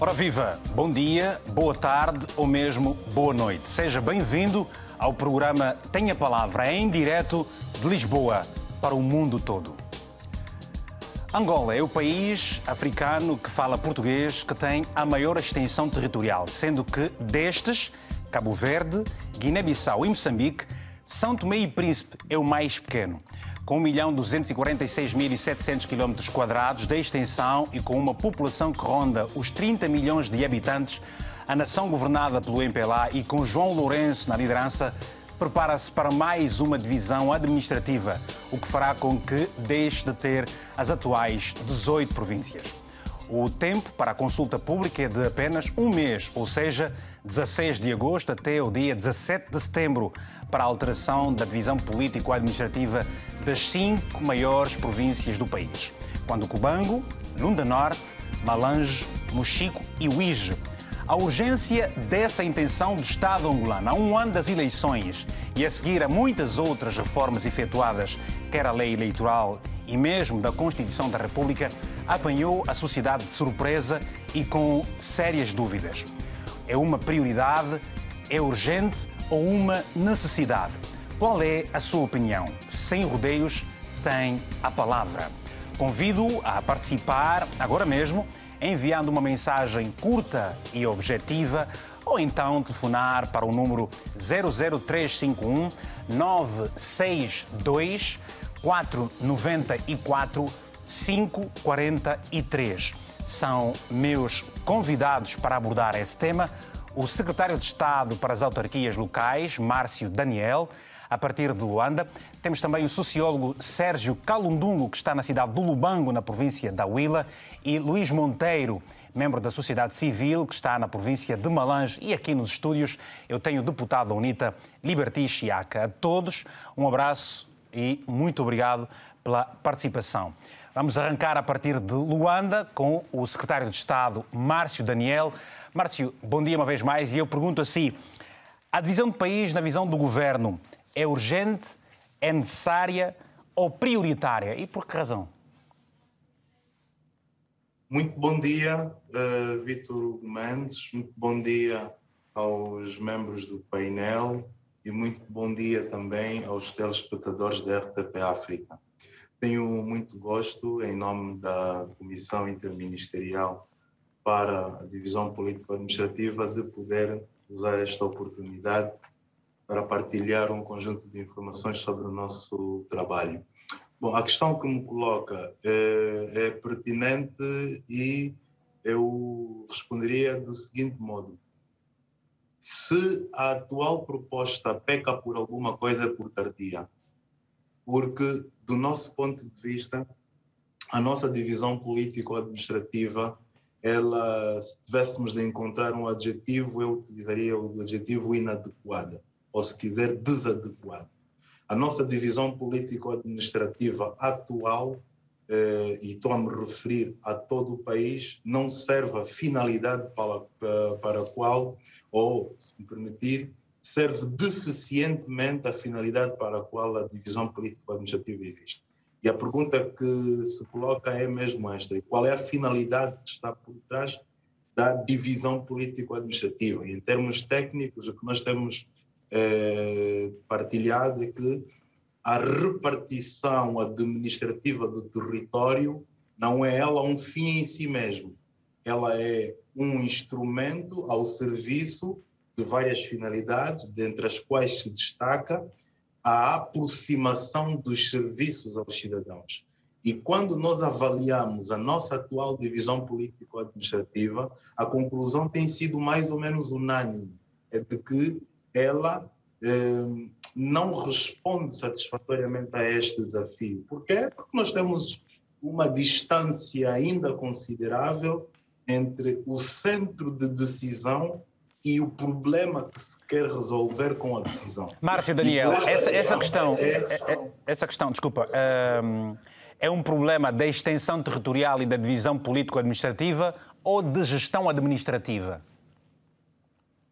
Ora viva, bom dia, boa tarde ou mesmo boa noite. Seja bem-vindo ao programa Tenha Palavra em direto de Lisboa para o mundo todo. Angola é o país africano que fala português que tem a maior extensão territorial, sendo que destes, Cabo Verde, Guiné-Bissau e Moçambique, São Tomé e Príncipe é o mais pequeno com 1.246.700 km quadrados de extensão e com uma população que ronda os 30 milhões de habitantes, a nação governada pelo MPLA e com João Lourenço na liderança prepara-se para mais uma divisão administrativa, o que fará com que deixe de ter as atuais 18 províncias. O tempo para a consulta pública é de apenas um mês, ou seja, 16 de agosto até o dia 17 de setembro, para a alteração da divisão político-administrativa das cinco maiores províncias do país. Quando Cubango, Lunda Norte, Malange, Mochico e Uige. A urgência dessa intenção do Estado angolano, a um ano das eleições e a seguir a muitas outras reformas efetuadas, quer a lei eleitoral e mesmo da Constituição da República, apanhou a sociedade de surpresa e com sérias dúvidas. É uma prioridade? É urgente ou uma necessidade? Qual é a sua opinião? Sem rodeios, tem a palavra. Convido-o a participar agora mesmo, enviando uma mensagem curta e objetiva ou então telefonar para o número 00351 962 494 543. São meus convidados para abordar esse tema o secretário de Estado para as Autarquias Locais, Márcio Daniel, a partir de Luanda. Temos também o sociólogo Sérgio Calundungo, que está na cidade do Lubango, na província da Huila, e Luís Monteiro, membro da sociedade civil, que está na província de Malange. E aqui nos estúdios eu tenho o deputado UNITA, Liberty Chiaca. A todos, um abraço e muito obrigado pela participação. Vamos arrancar a partir de Luanda com o secretário de Estado, Márcio Daniel. Márcio, bom dia uma vez mais e eu pergunto assim: a divisão do país na visão do governo é urgente, é necessária ou prioritária? E por que razão? Muito bom dia, uh, Vítor Mendes, muito bom dia aos membros do painel e muito bom dia também aos telespectadores da RTP África. Tenho muito gosto, em nome da Comissão Interministerial para a Divisão Político-Administrativa, de poder usar esta oportunidade para partilhar um conjunto de informações sobre o nosso trabalho. Bom, a questão que me coloca é, é pertinente e eu responderia do seguinte modo se a atual proposta peca por alguma coisa é por tardia. Porque, do nosso ponto de vista, a nossa divisão político-administrativa, ela, se tivéssemos de encontrar um adjetivo, eu utilizaria o adjetivo inadequada, ou se quiser, desadequada. A nossa divisão político-administrativa atual eh, e estou a me referir a todo o país, não serve a finalidade para, para a qual, ou, se me permitir, serve deficientemente a finalidade para a qual a divisão político-administrativa existe. E a pergunta que se coloca é mesmo esta: qual é a finalidade que está por trás da divisão político-administrativa? Em termos técnicos, o que nós temos eh, partilhado é que a repartição administrativa do território não é ela um fim em si mesmo. Ela é um instrumento ao serviço de várias finalidades, dentre as quais se destaca a aproximação dos serviços aos cidadãos. E quando nós avaliamos a nossa atual divisão político-administrativa, a conclusão tem sido mais ou menos unânime, é de que ela eh, não responde satisfatoriamente a este desafio. Por quê? Porque nós temos uma distância ainda considerável entre o centro de decisão e o problema que se quer resolver com a decisão. Márcio Daniel, essa, essa, questão, é, é, essa questão, desculpa, ehm, é um problema da extensão territorial e da divisão político-administrativa ou de gestão administrativa?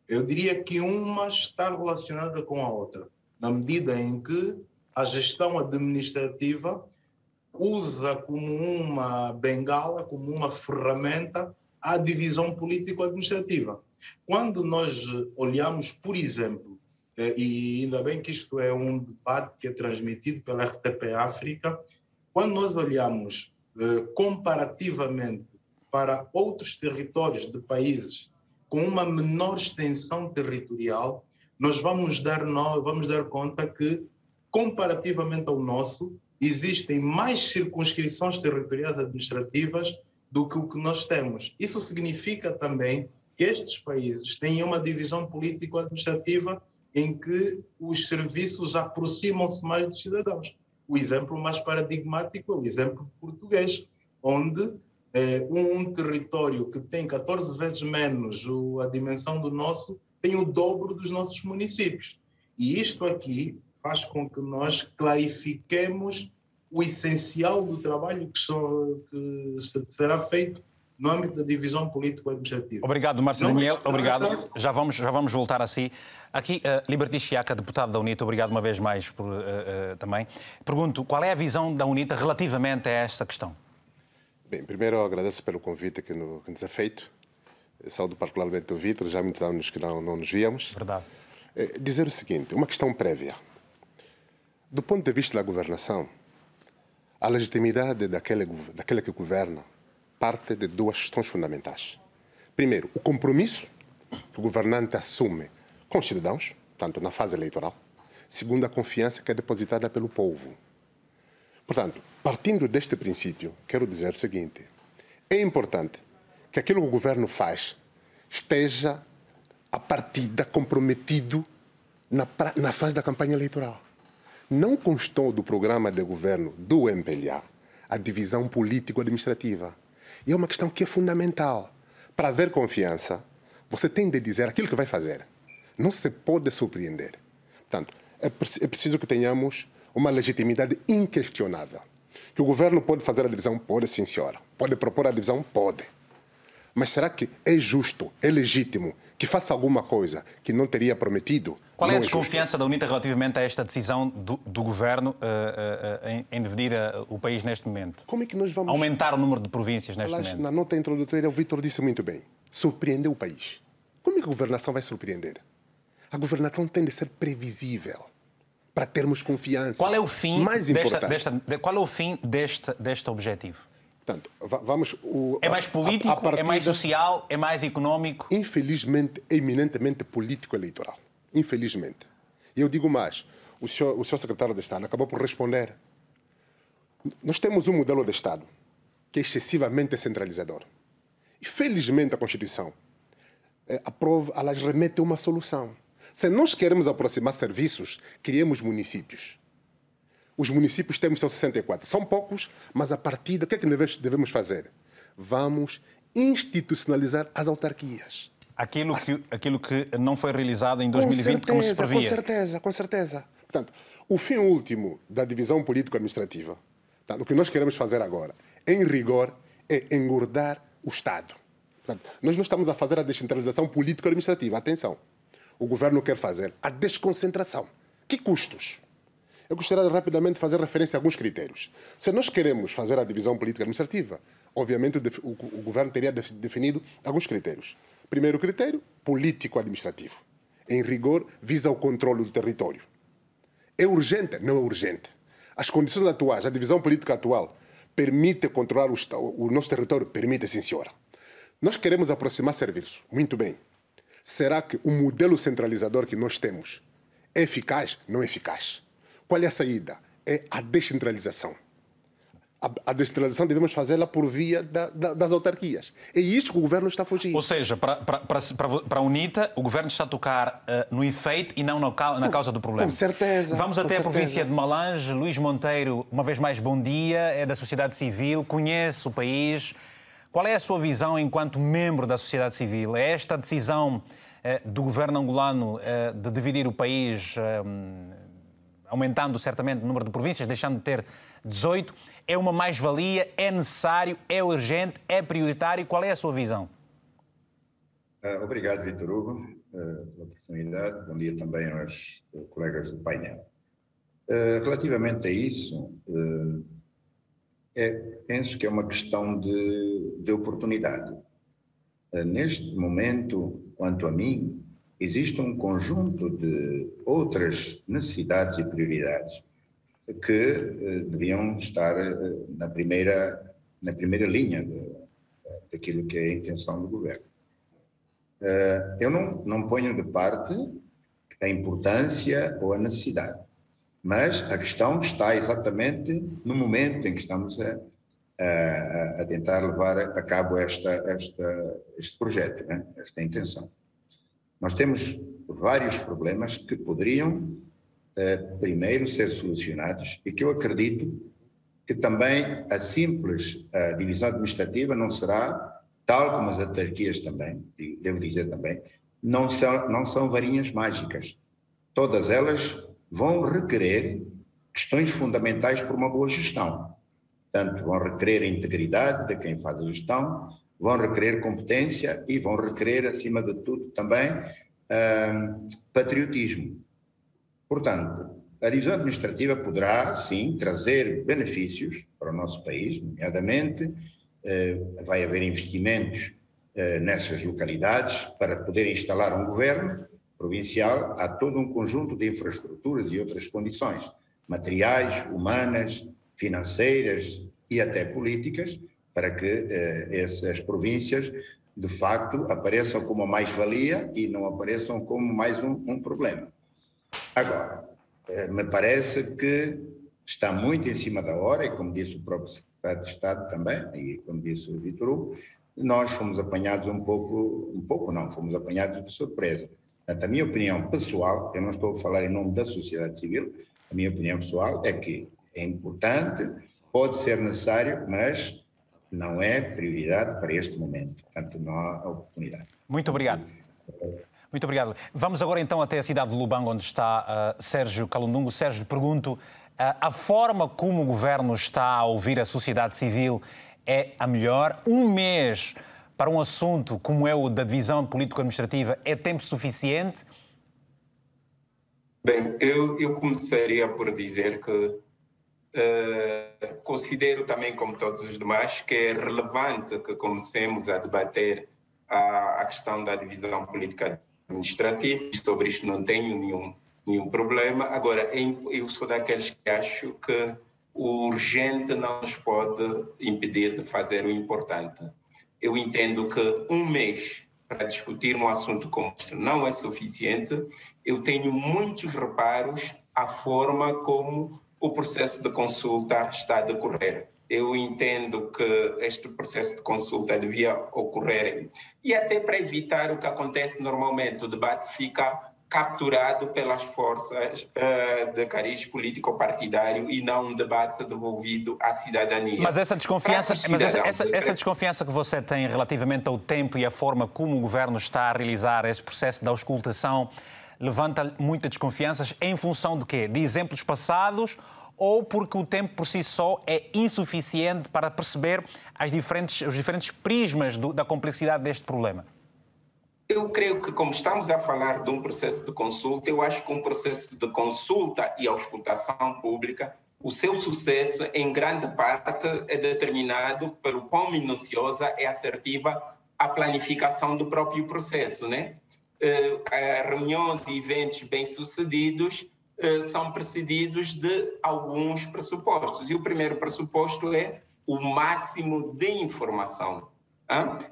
Eu diria que uma está relacionada com a outra, na medida em que a gestão administrativa usa como uma bengala, como uma ferramenta, à divisão político-administrativa. Quando nós olhamos, por exemplo, eh, e ainda bem que isto é um debate que é transmitido pela RTP África, quando nós olhamos eh, comparativamente para outros territórios de países com uma menor extensão territorial, nós vamos dar, vamos dar conta que, comparativamente ao nosso, existem mais circunscrições territoriais administrativas do que o que nós temos. Isso significa também estes países têm uma divisão político-administrativa em que os serviços aproximam-se mais dos cidadãos. O exemplo mais paradigmático é o exemplo português, onde eh, um, um, território que tem 14 vezes menos o, a dimensão do nosso tem o dobro dos nossos municípios. E isto aqui faz com que nós clarifiquemos o essencial do trabalho que, só, que será feito no âmbito da divisão político-administrativa. Obrigado, Márcio Daniel. Obrigado. Já vamos, já vamos voltar a si. Aqui, uh, Liberty Chiaca, deputado da UNITA, obrigado uma vez mais por, uh, uh, também. Pergunto, qual é a visão da UNITA relativamente a esta questão? Bem, primeiro agradeço pelo convite que, no, que nos é feito. Saúdo particularmente o Vitor, já há muitos anos que não, não nos víamos. Verdade. É, dizer o seguinte, uma questão prévia. Do ponto de vista da governação, a legitimidade daquele, daquele que governa parte de duas questões fundamentais. Primeiro, o compromisso que o governante assume com os cidadãos, tanto na fase eleitoral. Segundo, a confiança que é depositada pelo povo. Portanto, partindo deste princípio, quero dizer o seguinte: é importante que aquilo que o governo faz esteja a partida comprometido na, na fase da campanha eleitoral. Não constou do programa de governo do MPLA a divisão político-administrativa. E é uma questão que é fundamental. Para haver confiança, você tem de dizer aquilo que vai fazer. Não se pode surpreender. Portanto, é, é preciso que tenhamos uma legitimidade inquestionável. Que o governo pode fazer a divisão? Pode, sim, senhora. Pode propor a divisão? Pode. Mas será que é justo, é legítimo que faça alguma coisa que não teria prometido? Qual é a desconfiança é da UNITA relativamente a esta decisão do, do governo uh, uh, em, em, dividir uh, o país neste momento? Como é que nós vamos. Aumentar o número de províncias neste Aliás, momento? Na nota introdutória, o Vitor disse muito bem. Surpreendeu o país. Como é que a governação vai surpreender? A governação tem de ser previsível para termos confiança. Qual é o fim mais desta, desta, qual é o fim deste, deste objetivo? Portanto, vamos. O, é mais político, a, a partida, é mais social, é mais económico? Infelizmente, é eminentemente político-eleitoral. Infelizmente. E eu digo mais: o senhor, o senhor secretário de Estado acabou por responder. Nós temos um modelo de Estado que é excessivamente centralizador. E felizmente a Constituição é, aprova, elas remetem uma solução. Se nós queremos aproximar serviços, criemos municípios. Os municípios temos são 64. São poucos, mas a partir do que é que devemos fazer? Vamos institucionalizar as autarquias. Aquilo que, aquilo que não foi realizado em 2020 com certeza, como se previa. Com certeza, com certeza. Portanto, o fim último da divisão político-administrativa, o que nós queremos fazer agora, em rigor, é engordar o Estado. Portanto, nós não estamos a fazer a descentralização político-administrativa. Atenção. O governo quer fazer a desconcentração. Que custos? Eu gostaria de rapidamente fazer referência a alguns critérios. Se nós queremos fazer a divisão política administrativa, obviamente o, o governo teria definido alguns critérios. Primeiro critério, político-administrativo. Em rigor, visa o controle do território. É urgente? Não é urgente. As condições atuais, a divisão política atual, permite controlar o, o nosso território? Permite, sim, senhora. Nós queremos aproximar serviços. Muito bem. Será que o modelo centralizador que nós temos é eficaz? Não é eficaz. Qual é a saída? É a descentralização. A, a descentralização devemos fazê-la por via da, da, das autarquias. É isso que o governo está fugindo. Ou seja, para, para, para, para a UNITA, o governo está a tocar uh, no efeito e não na, na causa do problema. Com certeza. Vamos até certeza. a província de Malange. Luís Monteiro, uma vez mais, bom dia. É da sociedade civil, conhece o país. Qual é a sua visão enquanto membro da sociedade civil? É esta decisão uh, do governo angolano uh, de dividir o país aumentando certamente o número de províncias, deixando de ter 18, é uma mais-valia, é necessário, é urgente, é prioritário? Qual é a sua visão? Uh, obrigado, Vitor Hugo, uh, pela oportunidade. Bom dia também aos colegas do painel. Uh, relativamente a isso, é, penso que é uma questão de, de oportunidade. neste momento, quanto a mim, existe um conjunto de outras necessidades e prioridades que eh, deviam estar eh, na primeira, na primeira linha de, daquilo que é a intenção do governo. Eh, eu não, não ponho de parte a importância ou a necessidade, mas a questão está exatamente no momento em que estamos a, a, a tentar levar a cabo esta, esta, este projeto, né? esta intenção. Nós temos vários problemas que poderiam eh, primeiro ser solucionados e que eu acredito que também a simples a divisão administrativa não será, tal como as autarquias também, devo dizer também, não são, não são varinhas mágicas. Todas elas vão requerer questões fundamentais para uma boa gestão. Portanto, vão requerer a integridade de quem faz a gestão, vão requerer competência e vão requerer, acima de tudo, também uh, patriotismo. Portanto, a divisão administrativa poderá, sim, trazer benefícios para o nosso país, nomeadamente uh, vai haver investimentos uh, nessas localidades para poder instalar um governo provincial. Há todo um conjunto de infraestruturas e outras condições, materiais, humanas, financeiras e até políticas, para que uh, essas províncias de facto apareçam como uma mais-valia e não apareçam como mais um, um problema. Agora, uh, me parece que está muito em cima da hora, e como disse o próprio secretário de Estado também, e como disse o Vitor Hugo, nós fomos apanhados um pouco, um pouco não, fomos apanhados de surpresa. Portanto, a minha opinião pessoal, eu não estou a falar em nome da sociedade civil, a minha opinião pessoal é que é importante, pode ser necessário, mas não é prioridade para este momento. Portanto, não há oportunidade. Muito obrigado. Muito obrigado. Vamos agora então até a cidade de Lubango, onde está uh, Sérgio Calundungo. Sérgio, pergunto, uh, a forma como o governo está a ouvir a sociedade civil é a melhor? Um mês para um assunto como é o da divisão político-administrativa é tempo suficiente? Bem, eu, eu começaria por dizer que Uh, considero também, como todos os demais, que é relevante que comecemos a debater a, a questão da divisão política administrativa. Sobre isto não tenho nenhum, nenhum problema. Agora, eu sou daqueles que acho que o urgente não nos pode impedir de fazer o importante. Eu entendo que um mês para discutir um assunto como este não é suficiente. Eu tenho muitos reparos à forma como o processo de consulta está a decorrer. Eu entendo que este processo de consulta devia ocorrer e até para evitar o que acontece normalmente, o debate fica capturado pelas forças uh, de cariz político-partidário e não um debate devolvido à cidadania. Mas essa desconfiança, mas essa, essa, essa, desconfiança que você tem relativamente ao tempo e à forma como o governo está a realizar esse processo da auscultação levanta muitas desconfianças em função de quê? De exemplos passados ou porque o tempo por si só é insuficiente para perceber as diferentes, os diferentes prismas do, da complexidade deste problema? Eu creio que, como estamos a falar de um processo de consulta, eu acho que um processo de consulta e auscultação pública, o seu sucesso, em grande parte, é determinado pelo quão minuciosa e assertiva a planificação do próprio processo, né? Uh, reuniões e eventos bem-sucedidos uh, são precedidos de alguns pressupostos. E o primeiro pressuposto é o máximo de informação.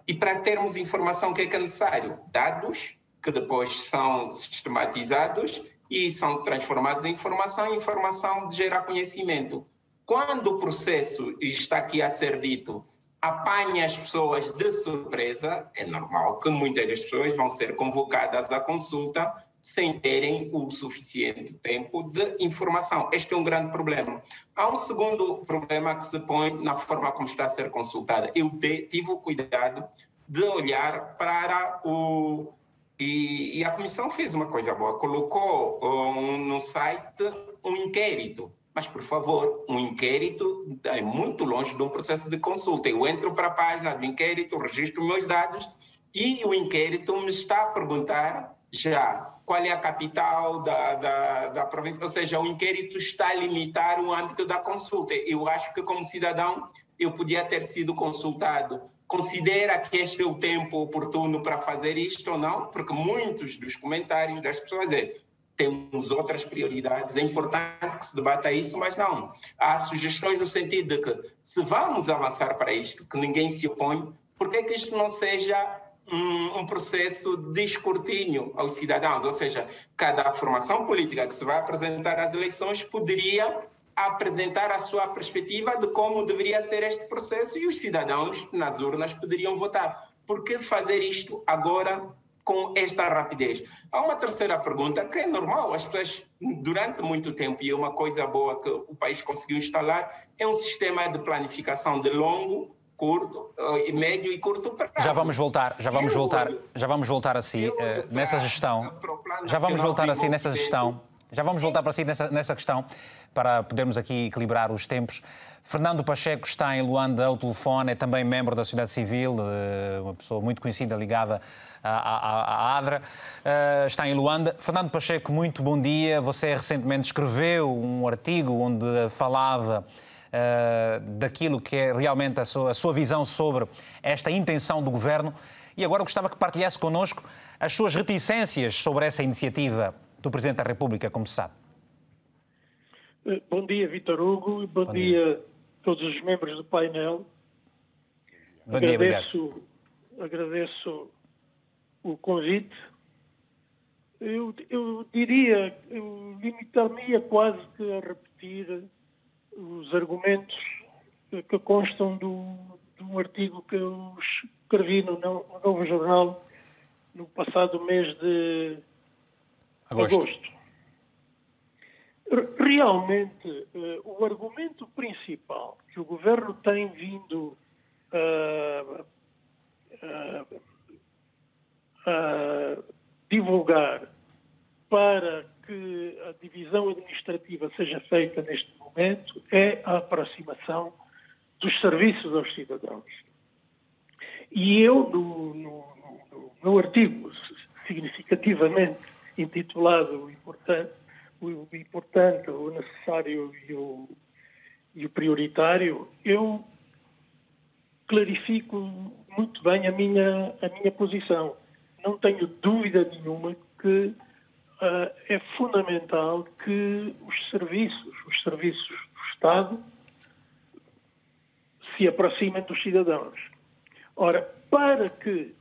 E para termos informação, o que é que é necessário? Dados, que depois são sistematizados e são transformados em informação, e informação de gerar conhecimento. Quando o processo está aqui a ser dito apanha as pessoas de surpresa, é normal que muitas das pessoas vão ser convocadas à consulta sem terem o suficiente tempo de informação. Este é um grande problema. Há um segundo problema que se põe na forma como está a ser consultada. Eu tive o cuidado de olhar para o. E, e a comissão fez uma coisa boa, colocou um, no site um inquérito mas, por favor, um inquérito é muito longe de um processo de consulta. Eu entro para a página do inquérito, registro meus dados e o inquérito me está a perguntar já qual é a capital da, da, da província. Ou seja, o inquérito está a limitar o âmbito da consulta. Eu acho que, como cidadão, eu podia ter sido consultado. Considera que este é o tempo oportuno para fazer isto ou não? Porque muitos dos comentários das pessoas é temos outras prioridades, é importante que se debata isso, mas não. Há sugestões no sentido de que, se vamos avançar para isto, que ninguém se opõe, por que, que isto não seja um, um, processo de escrutínio aos cidadãos? Ou seja, cada formação política que se vai apresentar às eleições poderia apresentar a sua perspectiva de como deveria ser este processo e os cidadãos nas urnas poderiam votar. Por que fazer isto agora com esta rapidez. Há uma terceira pergunta que é normal, as pessoas durante muito tempo, e é uma coisa boa que o país conseguiu instalar, é um sistema de planificação de longo, curto, eh, médio e curto prazo. Já vamos voltar, já vamos voltar, já vamos voltar assim nessa gestão. Já vamos voltar assim nessa gestão. Já vamos voltar para si nessa, nessa questão para podermos aqui equilibrar os tempos. Fernando Pacheco está em Luanda ao telefone, é também membro da sociedade civil, eh, uma pessoa muito conhecida ligada à, ADRA. Uh, está em Luanda. Fernando Pacheco, muito bom dia. Você recentemente escreveu um artigo onde falava uh, daquilo que é realmente a sua, a sua visão sobre esta intenção do governo. E agora gostava que partilhasse connosco as suas reticências sobre essa iniciativa do Presidente da República, como se sabe. Eh, bom dia, Vitor Hugo. Bom, bom dia. dia a todos os membros do painel. Bom agradeço, dia, agradeço o convite, eu, eu diria, eu limitar-me quase que a repetir os argumentos que constam do, de um artigo que eu escrevi no, no Novo Jornal no passado mês de agosto. agosto. Realmente, uh, o argumento principal que o governo tem vindo uh, uh, a divulgar para que a divisão administrativa seja feita neste momento é a aproximação dos serviços aos cidadãos. E eu, no, no, no, no artigo significativamente intitulado o importante, o importante, o necessário e o, e o prioritário, eu clarifico muito bem a minha, a minha posição não tenho dúvida nenhuma que uh, é fundamental que os serviços, os serviços do Estado, se aproximem dos cidadãos. Ora, para que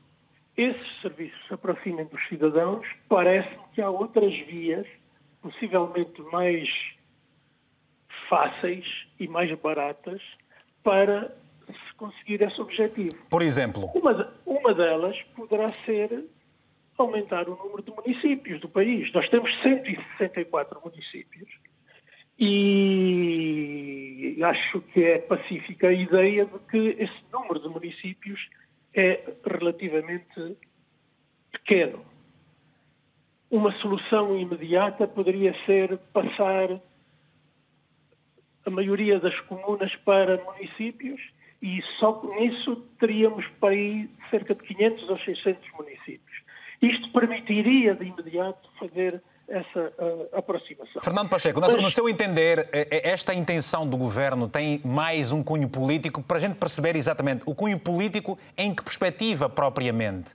esses serviços se aproximem dos cidadãos, parece-me que há outras vias, possivelmente mais fáceis e mais baratas, para conseguir esse objetivo. Por exemplo? Uma, uma delas poderá ser aumentar o número de municípios do país. Nós temos 164 municípios e acho que é pacífica a ideia de que esse número de municípios é relativamente pequeno. Uma solução imediata poderia ser passar a maioria das comunas para municípios e só com isso teríamos para aí cerca de 500 ou 600 municípios. Isto permitiria de imediato fazer essa uh, aproximação. Fernando Pacheco, Mas... no seu entender, é, é, esta intenção do governo tem mais um cunho político para a gente perceber exatamente o cunho político em que perspectiva propriamente?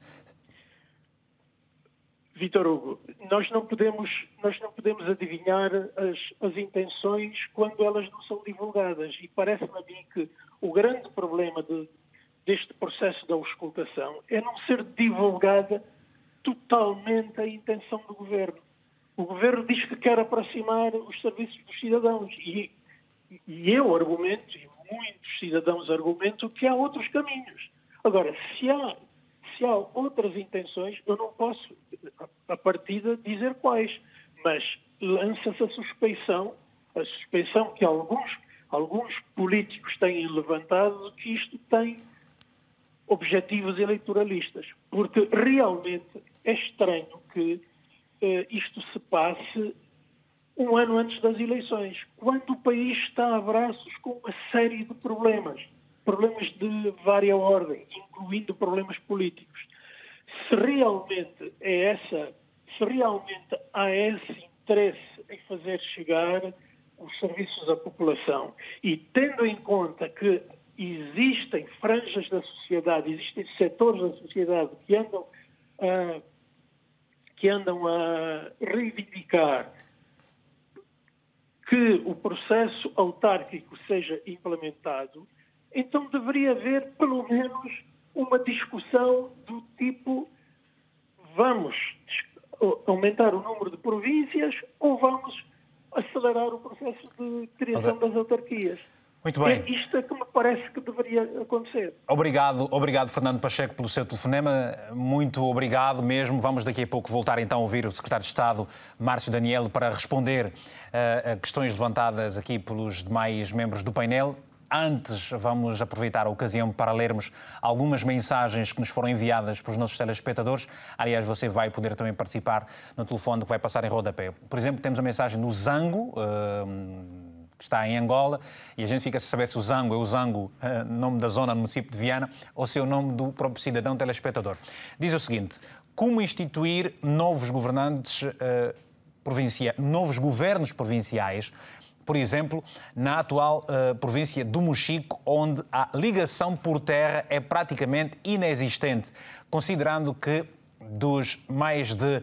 Vitor Hugo, nós não podemos, nós não podemos adivinhar as, as intenções quando elas não são divulgadas. E parece-me a mim que o grande problema de, deste processo da auscultação é não ser divulgada totalmente a intenção do governo. O governo diz que quer aproximar os serviços dos cidadãos e, e eu argumento, e muitos cidadãos argumentam, que há outros caminhos. Agora, se há, se há outras intenções, eu não posso, a partida, dizer quais, mas lança-se a suspeição, a suspeição que alguns, alguns políticos têm levantado que isto tem objetivos eleitoralistas, porque realmente é estranho que eh, isto se passe um ano antes das eleições, quando o país está a braços com uma série de problemas, problemas de vária ordem, incluindo problemas políticos. Se realmente é essa, se realmente há esse interesse em fazer chegar os serviços à população e tendo em conta que existem franjas da sociedade, existem setores da sociedade que andam a, que andam a reivindicar que o processo autárquico seja implementado, então deveria haver pelo menos uma discussão do tipo vamos aumentar o número de províncias ou vamos acelerar o processo de criação das autarquias. Muito bem. É isto é que me parece que deveria acontecer. Obrigado, obrigado Fernando Pacheco pelo seu telefonema. Muito obrigado mesmo. Vamos daqui a pouco voltar então a ouvir o secretário de Estado, Márcio Daniel, para responder uh, a questões levantadas aqui pelos demais membros do painel. Antes, vamos aproveitar a ocasião para lermos algumas mensagens que nos foram enviadas pelos nossos telespectadores. Aliás, você vai poder também participar no telefone que vai passar em rodapé. Por exemplo, temos a mensagem do Zango. Uh, que está em Angola, e a gente fica a saber se o Zango é o Zango, uh, nome da zona no município de Viana, ou se é o nome do próprio cidadão telespectador. Diz o seguinte: como instituir novos governantes uh, provinciais, novos governos provinciais, por exemplo, na atual uh, província do Mochico, onde a ligação por terra é praticamente inexistente, considerando que dos mais de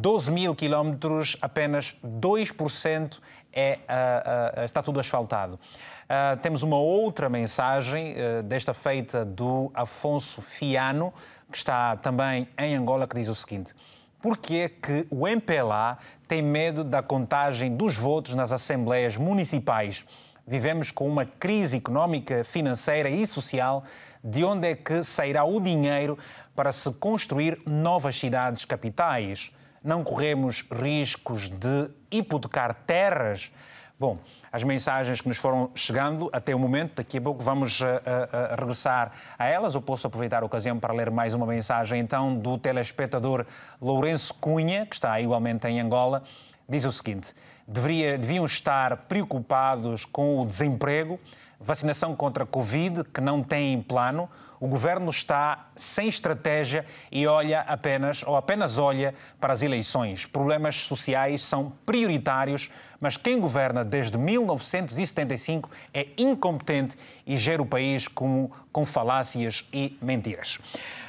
12 mil quilómetros, apenas 2% é, uh, uh, está tudo asfaltado. Uh, temos uma outra mensagem, desta feita do Afonso Fiano, que está também em Angola, que diz o seguinte: Por que é que o MPLA tem medo da contagem dos votos nas assembleias municipais? Vivemos com uma crise económica, financeira e social. De onde é que sairá o dinheiro para se construir novas cidades capitais? não corremos riscos de hipotecar terras? Bom, as mensagens que nos foram chegando até o momento, daqui a pouco vamos eh, a regressar a elas. Eu posso aproveitar a ocasião para ler mais uma mensagem então do telespectador Lourenço Cunha, que está igualmente em Angola. Diz o seguinte: deveria, deviam estar preocupados com o desemprego, vacinação contra a Covid, que não tem plano o governo está sem estratégia e olha apenas, ou apenas olha para as eleições. Problemas sociais são prioritários, mas quem governa desde 1975 é incompetente e gera o país com, com falácias e mentiras.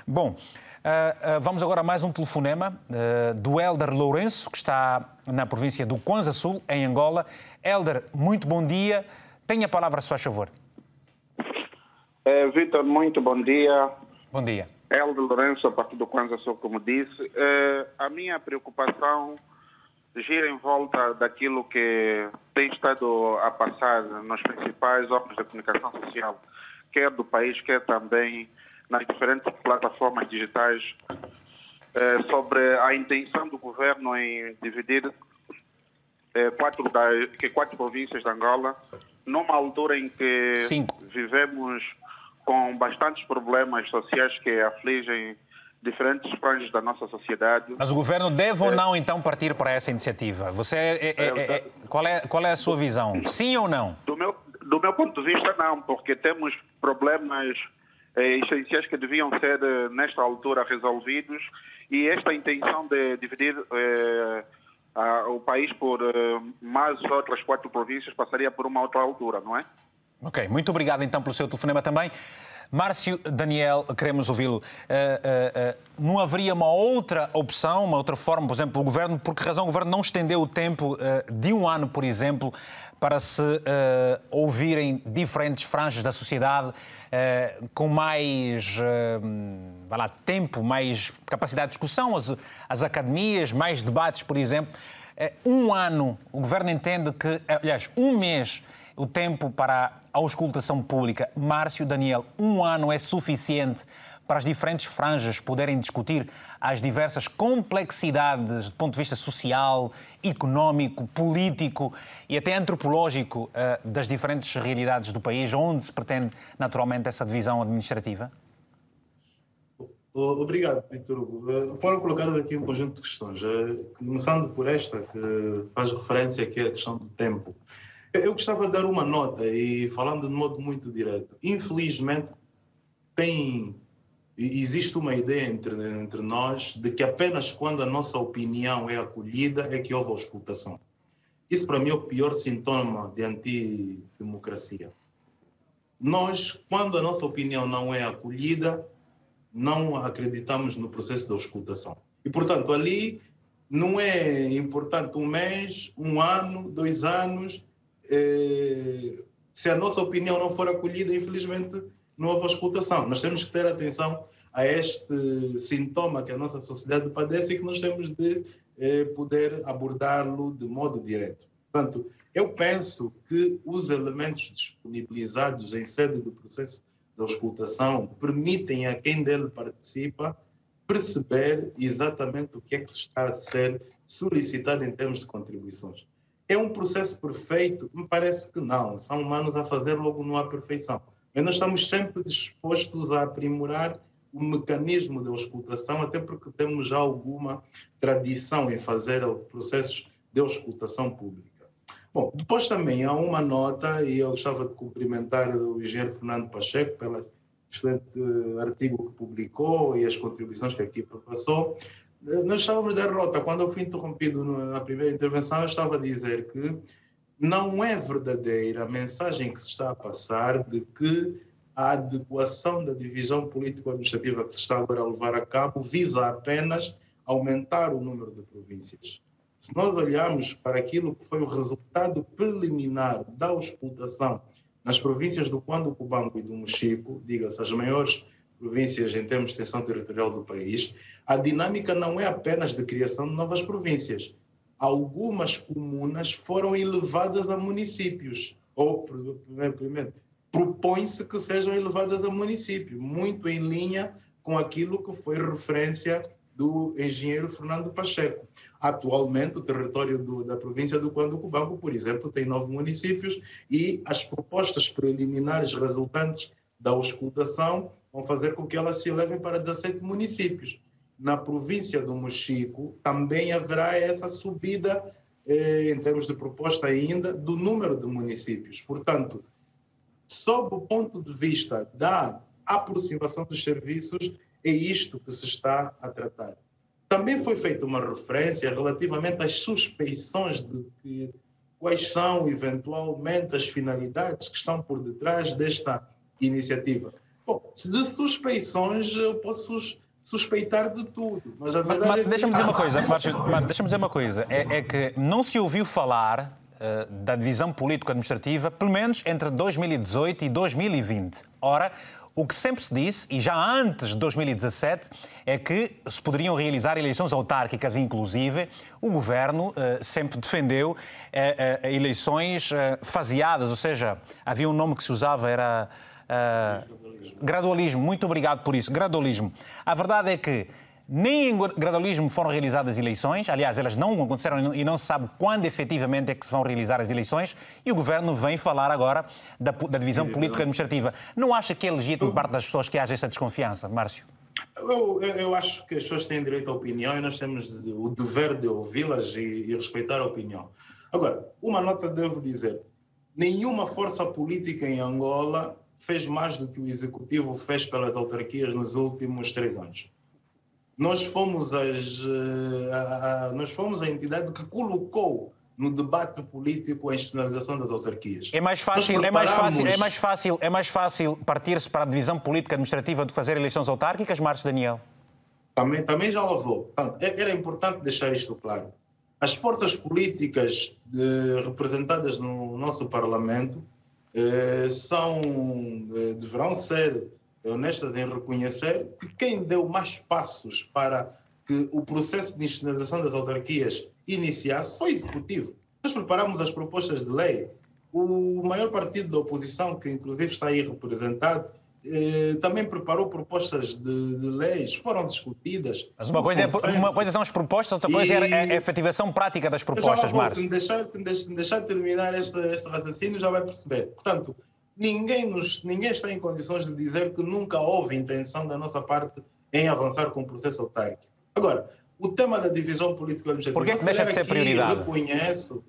Bom, Uh, uh, vamos agora a mais um telefonema uh, do Elder Lourenço, que está na província do Kwanza Sul, em Angola. Elder, muito bom dia. Tenha a palavra, se faz favor. É, Vitor, muito bom dia. Bom dia. Helder Lourenço, a partir do Kwanza como disse. É, a minha preocupação gira em volta daquilo que tem estado a passar nos principais órgãos de comunicação social, quer do país, quer também nas diferentes plataformas digitais, é, sobre a intenção do governo em dividir é, quatro, da, quatro províncias de Angola, numa altura em que Cinco. vivemos com bastantes problemas sociais que afligem diferentes franjas da nossa sociedade. Mas o governo deve é. ou não, então, partir para essa iniciativa? Você é, é, é, é, é qual, é, qual é a sua visão? Sim ou não? Do meu, do meu ponto de vista, não, porque temos problemas eh, essenciais que deviam ser, eh, nesta altura, resolvidos e esta intenção de dividir eh, a, o país por mais outras quatro províncias passaria por uma outra altura, não é? Ok, muito obrigado então pelo seu telefonema também. Márcio Daniel, queremos ouvi-lo. Uh, uh, uh, não haveria uma outra opção, uma outra forma, por exemplo, o governo, por que razão o governo não estendeu o tempo de um ano, por exemplo, para se ouvirem diferentes franjas da sociedade com mais lá, tempo, mais capacidade de discussão, as, as academias, mais debates, por exemplo. um ano, o governo entende que, aliás, um mês o tempo para a auscultação pública. Márcio Daniel, um ano é suficiente para as diferentes franjas poderem discutir as diversas complexidades do ponto de vista social, económico, político e até antropológico eh, das diferentes realidades do país, onde se pretende naturalmente essa divisão administrativa? Obrigado, Vitor Hugo. Eh, foram colocadas aqui um conjunto de questões, eh, começando por esta, que faz referência aqui à questão do tempo. Eu gostava de dar uma nota e falando de modo muito direto. Infelizmente, tem existe uma ideia entre, entre nós de que apenas quando a nossa opinião é acolhida é que houve auscultação. Isso, para mim, é o pior sintoma de antidemocracia. nós, quando a nossa opinião não é acolhida, não acreditamos no processo de auscultação. E, portanto, ali não é importante um mês, um ano, dois anos. Eh, se a nossa opinião não for acolhida, infelizmente, não houve auscultação. Nós temos que ter atenção a este sintoma que a nossa sociedade padece e que nós temos de eh, poder abordá-lo de modo direto. Portanto, eu penso que os elementos disponibilizados em sede do processo de auscultação permitem a quem dele participa perceber exatamente o que é que está a ser solicitado em termos de contribuições. É um processo perfeito? Me parece que não. São humanos a fazer logo não há perfeição. Mas nós estamos sempre dispostos a aprimorar o mecanismo de auscultação, até porque temos já alguma tradição em fazer processos de auscultação pública. Bom, depois também há uma nota, e eu gostava de cumprimentar o engenheiro Fernando Pacheco pelo excelente artigo que publicou e as contribuições que a equipa passou. Nós estávamos de derrota. Quando eu fui interrompido na primeira intervenção, eu estava a dizer que não é verdadeira a mensagem que se está a passar de que a adequação da divisão político-administrativa que se está agora a levar a cabo visa apenas aumentar o número de províncias. Se nós olharmos para aquilo que foi o resultado preliminar da auscultação nas províncias do Quando Cubango e do Mochico, diga-se as maiores províncias em termos de extensão territorial do país, a dinâmica não é apenas de criação de novas províncias. Algumas comunas foram elevadas a municípios, ou, primeiro, propõe-se que sejam elevadas a município, muito em linha com aquilo que foi referência do engenheiro Fernando Pacheco. Atualmente, o território do, da província do Cubango, por exemplo, tem nove municípios e as propostas preliminares resultantes da auscultação vão fazer com que elas se elevem para 17 municípios. Na província do Mochico também haverá essa subida, eh, em termos de proposta ainda, do número de municípios. Portanto, sob o ponto de vista da aproximação dos serviços, é isto que se está a tratar. Também foi feita uma referência relativamente às suspeições de que, quais são eventualmente as finalidades que estão por detrás desta iniciativa. Bom, de suspeições eu posso suspeitar de tudo, mas a verdade mas, é que... Deixa-me dizer uma coisa, deixa-me dizer uma coisa, é, é que não se ouviu falar uh, da divisão político-administrativa, pelo menos entre 2018 e 2020. Ora, o que sempre se disse, e já antes de 2017, é que se poderiam realizar eleições autárquicas, inclusive. O governo uh, sempre defendeu uh, uh, eleições faseadas, ou seja, havia um nome que se usava, era. Gradualismo. gradualismo. Muito obrigado por isso. Gradualismo. A verdade é que nem em gradualismo foram realizadas eleições, aliás, elas não aconteceram e não se sabe quando efetivamente é que se vão realizar as eleições, e o governo vem falar agora da, da divisão político-administrativa. Não acha que é legítimo, por parte das pessoas, que haja essa desconfiança, Márcio? Eu, eu, acho que as pessoas têm direito à opinião e nós temos o dever de ouvi-las e, e respeitar a opinião. Agora, uma nota devo dizer: nenhuma força política em Angola fez mais do que o executivo fez pelas autarquias nos últimos três anos nós fomos, as, eh, a, a, nós fomos a entidade que colocou no debate político a institucionalização das autarquias. É mais fácil, preparamos... é mais fácil, é mais fácil, é mais fácil partir-se para a divisão política administrativa de fazer eleições autárquicas, Márcio Daniel? Também, também já levou. Portanto, é, era importante deixar isto claro. As forças políticas de, representadas no nosso Parlamento eh, são, eh, deverão ser honestas em reconhecer que quem deu mais passos para que o processo de institucionalização das autarquias iniciasse foi o Executivo. Nós preparamos as propostas de lei. O maior partido da oposição, que inclusive está aí representado, eh, também preparou propostas de, de, leis, foram discutidas. Mas uma coisa, é, uma coisa são as propostas, outra coisa e... é a efetivação prática das propostas, Márcio. Se me deixar, se me deixar terminar este, este raciocínio, já vai perceber. Portanto, ninguém, nos, ninguém está em condições de dizer que nunca houve intenção da nossa parte em avançar com o processo autárquico. Agora, o tema da divisão político-administrativa... Por que deixa de ser prioridade? Reconheço,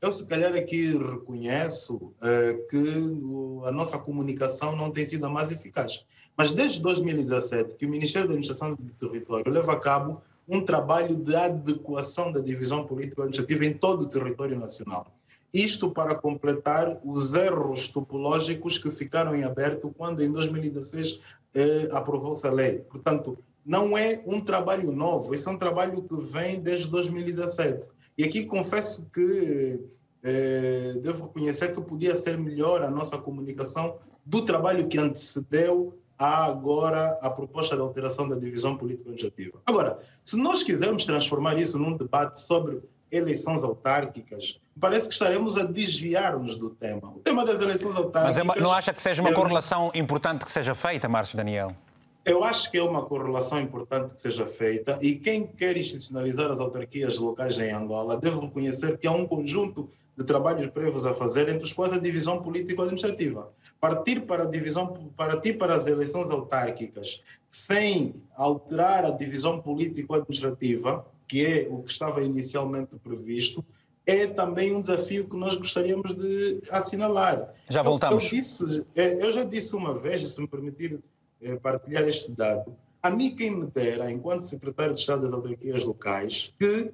eu se calhar aqui reconheço uh, que a nossa comunicação não tem sido a mais eficaz. Mas desde 2017 que o Ministério da Administração do Território leva a cabo um trabalho de adequação da divisão político-administrativa em todo o território nacional. Isto para completar os erros topológicos que ficaram em aberto quando, em 2016, eh, aprovou-se a lei. Portanto, não é um trabalho novo, esse é um trabalho que vem desde 2017. E aqui confesso que eh, devo reconhecer que podia ser melhor a nossa comunicação do trabalho que antecedeu a agora a proposta de alteração da divisão político-administrativa. Agora, se nós quisermos transformar isso num debate sobre eleições autárquicas, parece que estaremos a desviar-nos do tema. O tema das eleições autárquicas... Mas é não acha que seja uma correlação importante que seja feita, Márcio Daniel? Eu acho que é uma correlação importante que seja feita e quem quer institucionalizar as autarquias locais em Angola deve reconhecer que há um conjunto de trabalhos prévios a fazer, entre os quais a divisão político-administrativa. Partir para a divisão, partir para as eleições autárquicas sem alterar a divisão político-administrativa, que é o que estava inicialmente previsto, é também um desafio que nós gostaríamos de assinalar. Já voltamos. Eu, eu, disse, é, eu já disse uma vez, se me permitir é, partilhar este dado, a mim quem me dera, enquanto secretário de Estado das Autarquias Locais, que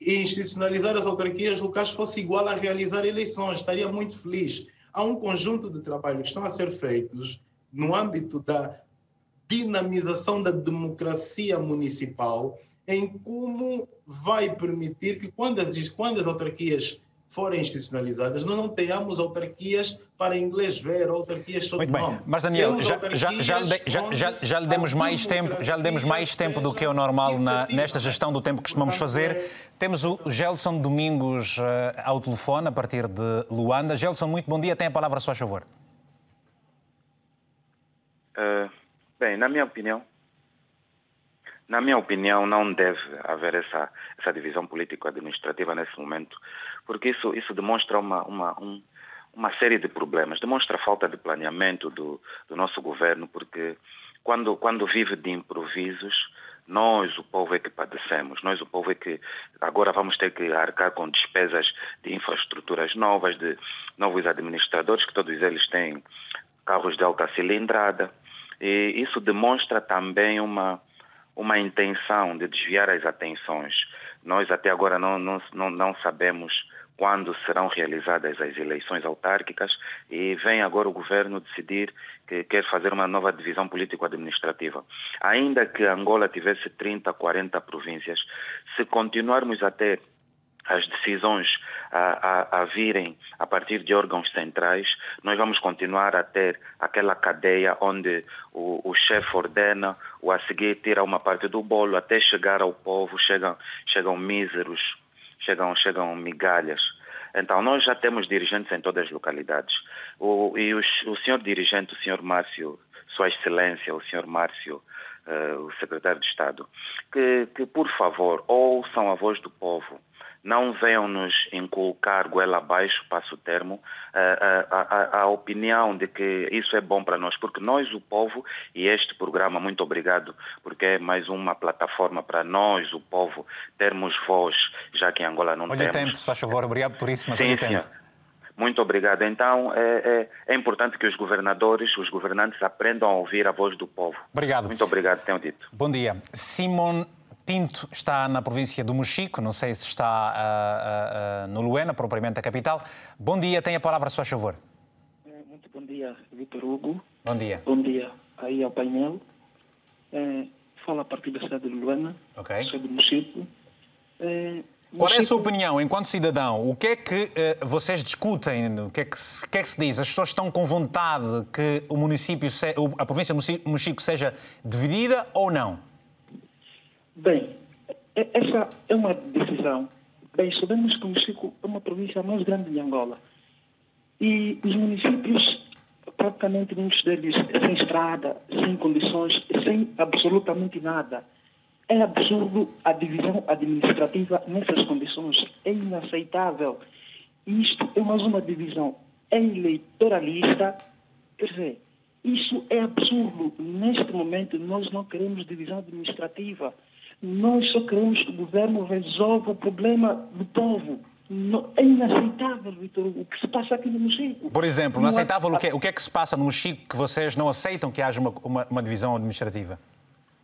institucionalizar as autarquias locais fosse igual a realizar eleições. Estaria muito feliz. Há um conjunto de trabalhos que estão a ser feitos no âmbito da dinamização da democracia municipal, em como vai permitir que, quando as, quando as autarquias forem institucionalizadas, nós não tenhamos autarquias para inglês ver, autarquias só Muito bem, mas Daniel, já, já, já, já, já, já lhe demos mais tempo, já lhe demos mais tempo do que é o normal na, nesta gestão do tempo que costumamos fazer. Temos o Gelson Domingos uh, ao telefone, a partir de Luanda. Gelson, muito bom dia, tem a palavra a seu favor. Uh, bem, na minha opinião, na minha opinião, não deve haver essa, essa divisão político-administrativa nesse momento, porque isso, isso demonstra uma, uma, um, uma série de problemas, demonstra a falta de planeamento do, do nosso governo, porque quando, quando vive de improvisos, nós, o povo, é que padecemos. Nós, o povo, é que agora vamos ter que arcar com despesas de infraestruturas novas, de novos administradores, que todos eles têm carros de alta cilindrada. E isso demonstra também uma, uma intenção de desviar as atenções. Nós até agora não, não, não, sabemos quando serão realizadas as eleições autárquicas e vem agora o governo decidir que quer fazer uma nova divisão político-administrativa. Ainda que Angola tivesse 30, 40 províncias, se continuarmos a ter as decisões a, a, a, virem a partir de órgãos centrais, nós vamos continuar a ter aquela cadeia onde o, o chefe ordena, o a seguir tira uma parte do bolo, até chegar ao povo, chegam, chegam míseros, chegam, chegam migalhas. Então, nós já temos dirigentes em todas as localidades. O, e o, o senhor dirigente, o senhor Márcio, Sua Excelência, o senhor Márcio, uh, o secretário de Estado, que, que, por favor, ouçam a voz do povo não venham nos inculcar goela abaixo, passo o termo, a, a, a, opinião de que isso é bom para nós, porque nós, o povo, e este programa, muito obrigado, porque é mais uma plataforma para nós, o povo, termos voz, já que em Angola não olha temos. Olha tempo, se faz favor, obrigado por isso, mas Sim, olha tempo. Muito obrigado. Então, é, é, é, importante que os governadores, os governantes aprendam a ouvir a voz do povo. Obrigado. Muito obrigado, tenho dito. Bom dia. Simon Pinto está na província do Mochico, não sei se está uh, uh, no Luena, propriamente a capital. Bom dia, tem a palavra, a seu favor. Muito bom dia, Vitor Hugo. Bom dia. Bom dia aí ao painel. É, falo a partir da cidade de Luena, okay. sou do Mochico. É, Qual é a sua opinião, enquanto cidadão? O que é que uh, vocês discutem? O que, é que se, o que é que se diz? As pessoas estão com vontade que o município, se, a província de Mochico seja dividida ou não? Bem, essa é uma decisão. Bem, sabemos que Mochico é uma província mais grande de Angola. E os municípios, praticamente muitos deles, sem estrada, sem condições, sem absolutamente nada. É absurdo a divisão administrativa nessas condições. É inaceitável. Isto é mais uma divisão eleitoralista. Quer dizer, isso é absurdo. Neste momento, nós não queremos divisão administrativa. Nós só queremos que o governo resolva o problema do povo. é inaceitável, Vitor, o que se passa aqui no Mochico. Por exemplo, não aceitável o que, o que é que se passa no Mochico que vocês não aceitam que haja uma, uma, uma divisão administrativa?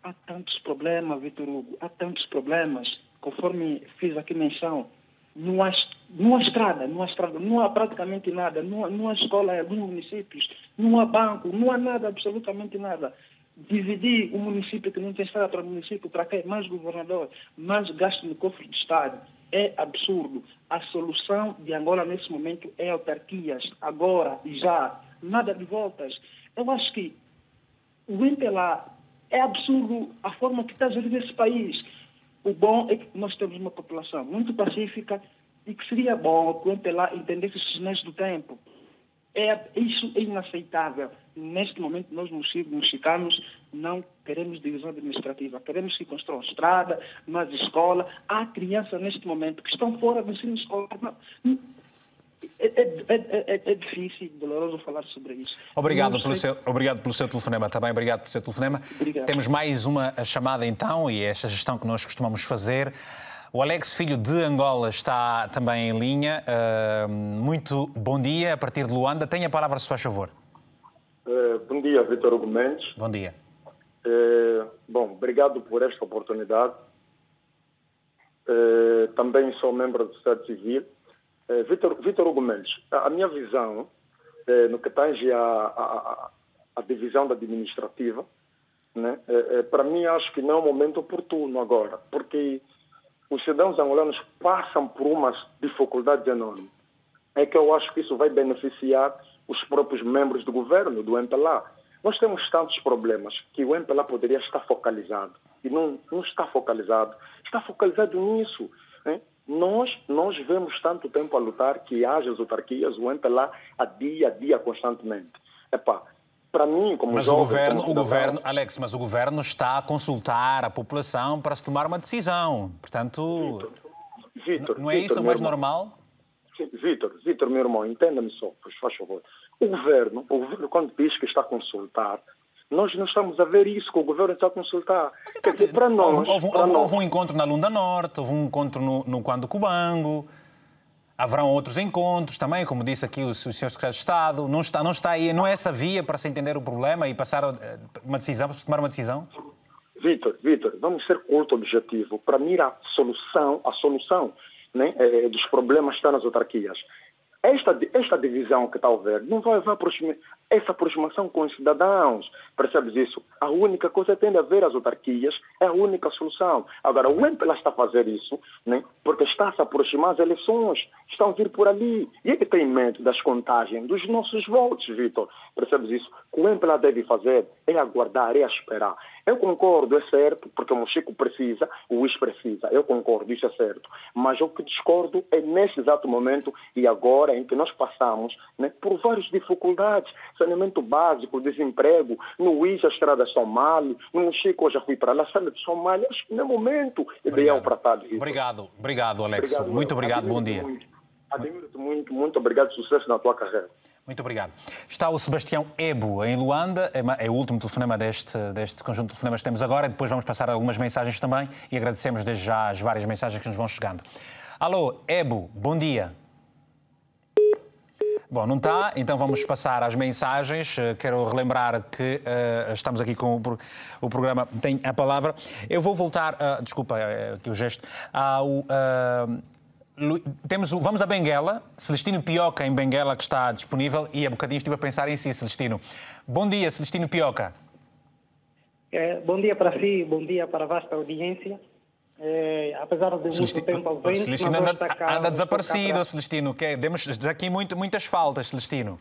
Há tantos problemas, Vitor Hugo, há tantos problemas. Conforme fiz aqui menção, não há, não há estrada, não há estrada, não há praticamente nada, não há, não há escola em alguns municípios, não há banco, não há nada, absolutamente nada. Dividir o município que não tem estrada para o município, para quê? Mais governador, mais gasto no cofre do Estado. É absurdo. A solução de Angola nesse momento é autarquias, agora e já. Nada de voltas. Eu acho que o MPLA é absurdo a forma que está a gerir esse país. O bom é que nós temos uma população muito pacífica e que seria bom que o MPLA entendesse os sinais do tempo. É, isso é inaceitável. Neste momento, nós, mexicanos, não queremos divisão administrativa. Queremos que construam estrada, mais escola. Há crianças, neste momento, que estão fora do ensino escolar. É, é, é, é, difícil, doloroso falar sobre isso. Obrigado pelo, seu, obrigado pelo seu telefonema também, obrigado pelo seu telefonema. Obrigado. Temos mais uma chamada então, e é esta gestão que nós costumamos fazer. O Alex Filho de Angola está também em linha. Uh, muito bom dia, a partir de Luanda. Tenha a palavra, se faz favor. Uh, bom dia, Vitor Hugo Mendes. Bom dia. Uh, bom, obrigado por esta oportunidade. também sou membro do Estado Civil. Vitor, Vitor Hugo Mendes, a, minha visão no que tange a divisão da administrativa, né, para mim acho que não é um momento oportuno agora, porque os cidadãos angolanos passam por umas dificuldades enormes. É que eu acho que isso vai beneficiar os próprios membros do governo, do MPLA. Nós temos tantos problemas que o MPLA poderia estar focalizado. E não, não está focalizado. Está focalizado nisso. Né? Nós, nós vemos tanto tempo a lutar que haja as autarquias, o MPLA, a dia a dia, constantemente. Epá, para mim, como mas jovem, o governo, o governo, Alex, mas o governo está a consultar a população para se tomar uma decisão. Portanto, Victor, não é Victor, isso o mais irmão, normal? Vitor, Vitor, meu irmão, entenda-me só, por favor. O governo, o governo, quando diz que está a consultar, nós não estamos a ver isso que o governo está a consultar. Dizer, para nós. Houve, houve, para houve, nós... um encontro na Lunda Norte, houve um encontro no, no Quando Cubango. Haverão outros encontros também, como disse aqui o, Sr. Secretário de Estado. Não está, não está aí, não é essa via para se entender o problema e passar eh, uma decisão, tomar uma decisão? Vitor, Vitor, vamos ser curto objetivo. Para mim, a solução, a solução né, é, dos problemas está nas autarquias. Esta, esta divisão que está a haver não vai haver essa aproximação com os cidadãos. Percebes isso? A única coisa tem a ver as autarquias é a única solução. Agora, o MPLA está a fazer isso né, porque está a se aproximar as eleições, estão a vir por ali. E ele tem medo das contagens dos nossos votos, Vitor. Percebes isso? O que deve fazer é aguardar, é esperar. Eu concordo, é certo, porque o Mochico precisa, o Luís precisa. Eu concordo, isso é certo. Mas o que discordo é nesse exato momento e agora em que nós passamos né, por várias dificuldades. Saneamento básico, desemprego, no Luís as estradas são mal, no Mochico eu já fui para lá, sala de São mal. Acho que não é momento ideal para tal. Obrigado, obrigado, Alex. Obrigado, muito obrigado, bom dia. Admiro-te muito, muito obrigado, sucesso na tua carreira. Muito obrigado. Está o Sebastião Ebo, em Luanda. É, é o último telefonema deste, deste conjunto de telefonemas que temos agora. Depois vamos passar algumas mensagens também e agradecemos desde já as várias mensagens que nos vão chegando. Alô, Ebo, bom dia. Bom, não está, então vamos passar às mensagens. Eh, quero relembrar que uh, estamos aqui com o, o, programa Tem a Palavra. Eu vou voltar, uh, desculpa aqui o gesto, ao. Temos o, vamos a Benguela, Celestino Pioca em Benguela que está disponível e há bocadinho estive a pensar em si, Celestino. Bom dia, Celestino Pioca. É, bom dia para si, bom dia para a vasta audiência. É, apesar de Celestino, muito tempo ausente, Celestino anda, cá, anda desaparecido, Celestino. Que é, demos aqui muito, muitas faltas, Celestino.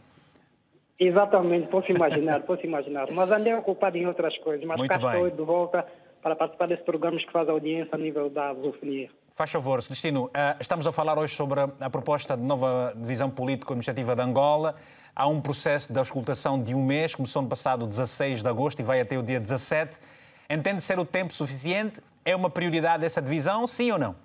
Exatamente, posso imaginar, posso imaginar. Mas andei ocupado em outras coisas, mas muito cá bem. estou de volta para participar desses programas que faz audiência a nível da lusofonia. Faz favor, Celestino. Eh, estamos a falar hoje sobre a proposta de nova divisão político-administrativa de Angola. Há um processo de auscultação de um mês, começou no passado 16 de agosto e vai até o dia 17. Entende ser o tempo suficiente? É uma prioridade essa divisão, sim ou não?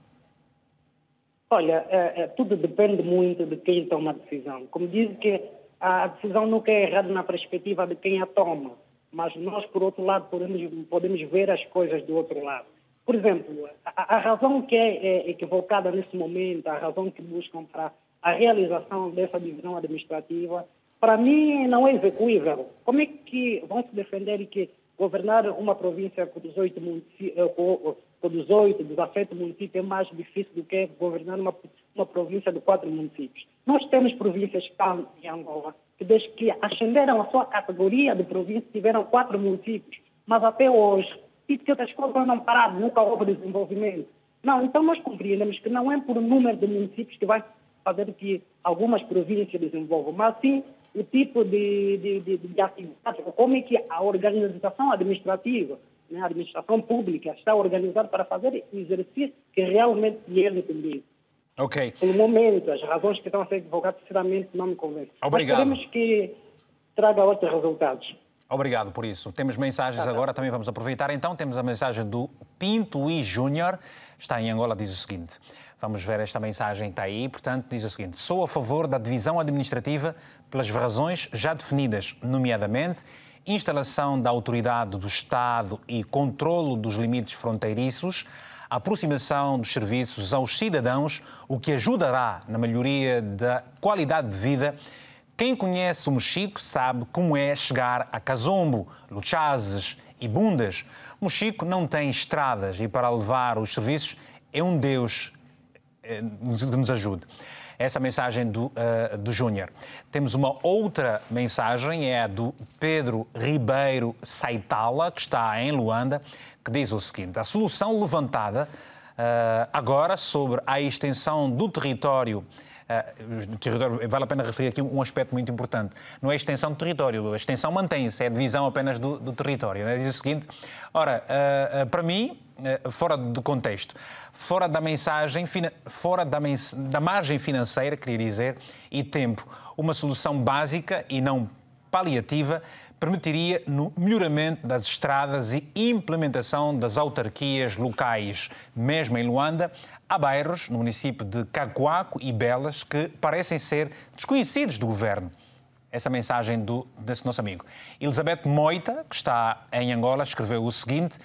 Olha, é, é, tudo depende muito de quem toma a decisão. Como diz que a decisão nunca é errada na perspectiva de quem a toma, mas nós, por outro lado, podemos, podemos ver as coisas do outro lado. Por exemplo, a, a razão que é, é, equivocada nesse momento, a razão que buscam para a realização dessa divisão administrativa, para mim não é execuível. Como é que vão se defender que governar uma província com 18 municípios, com 18, 17 municípios é mais difícil do que governar uma, uma província de quatro municípios. Nós temos províncias cá em Angola que desde que ascenderam a sua categoria de província tiveram quatro municípios, mas até hoje, e que outras coisas não pararam, nunca houve desenvolvimento. Não, então nós compreendemos que não é por número de municípios que vai fazer que algumas províncias desenvolvam, mas sim o tipo de, de, de, de atividade, como é que a organização administrativa, né, a administração pública está organizada para fazer o exercício que realmente lhe entendido. Ok. No momento, as razões que estão a ser divulgadas, sinceramente, não me convencem. Obrigado. Mas queremos que traga outros resultados. Obrigado por isso. Temos mensagens tá, agora, também vamos aproveitar. Então, temos a mensagem do Pinto Luís Júnior, está em Angola, diz o seguinte. Vamos ver esta mensagem, está aí. Portanto, diz o seguinte: Sou a favor da divisão administrativa pelas razões já definidas, nomeadamente instalação da autoridade do Estado e controlo dos limites fronteiriços, aproximação dos serviços aos cidadãos, o que ajudará na melhoria da qualidade de vida. Quem conhece o Mexico sabe como é chegar a Cazombo, Luchazes e Bundas. Mochico não tem estradas e para levar os serviços é um Deus eh, que nos ajude. Essa mensagem do, uh, do Júnior. Temos uma outra mensagem, é a do Pedro Ribeiro Saitala, que está em Luanda, que diz o seguinte: a solução levantada uh, agora sobre a extensão do território Uh, vale a pena referir aqui um aspecto muito importante. Não é a extensão do território, a extensão mantém-se, é a divisão apenas do, do território. Né? Diz o seguinte: ora, uh, para mim, fora do contexto, fora da mensagem, fora da, da margem financeira, queria dizer, e tempo, uma solução básica e não paliativa permitiria no melhoramento das estradas e implementação das autarquias locais. Mesmo em Luanda, há bairros no município de Cacoaco e Belas que parecem ser desconhecidos do governo. Essa mensagem do, desse nosso amigo. Elizabeth Moita, que está em Angola, escreveu o seguinte: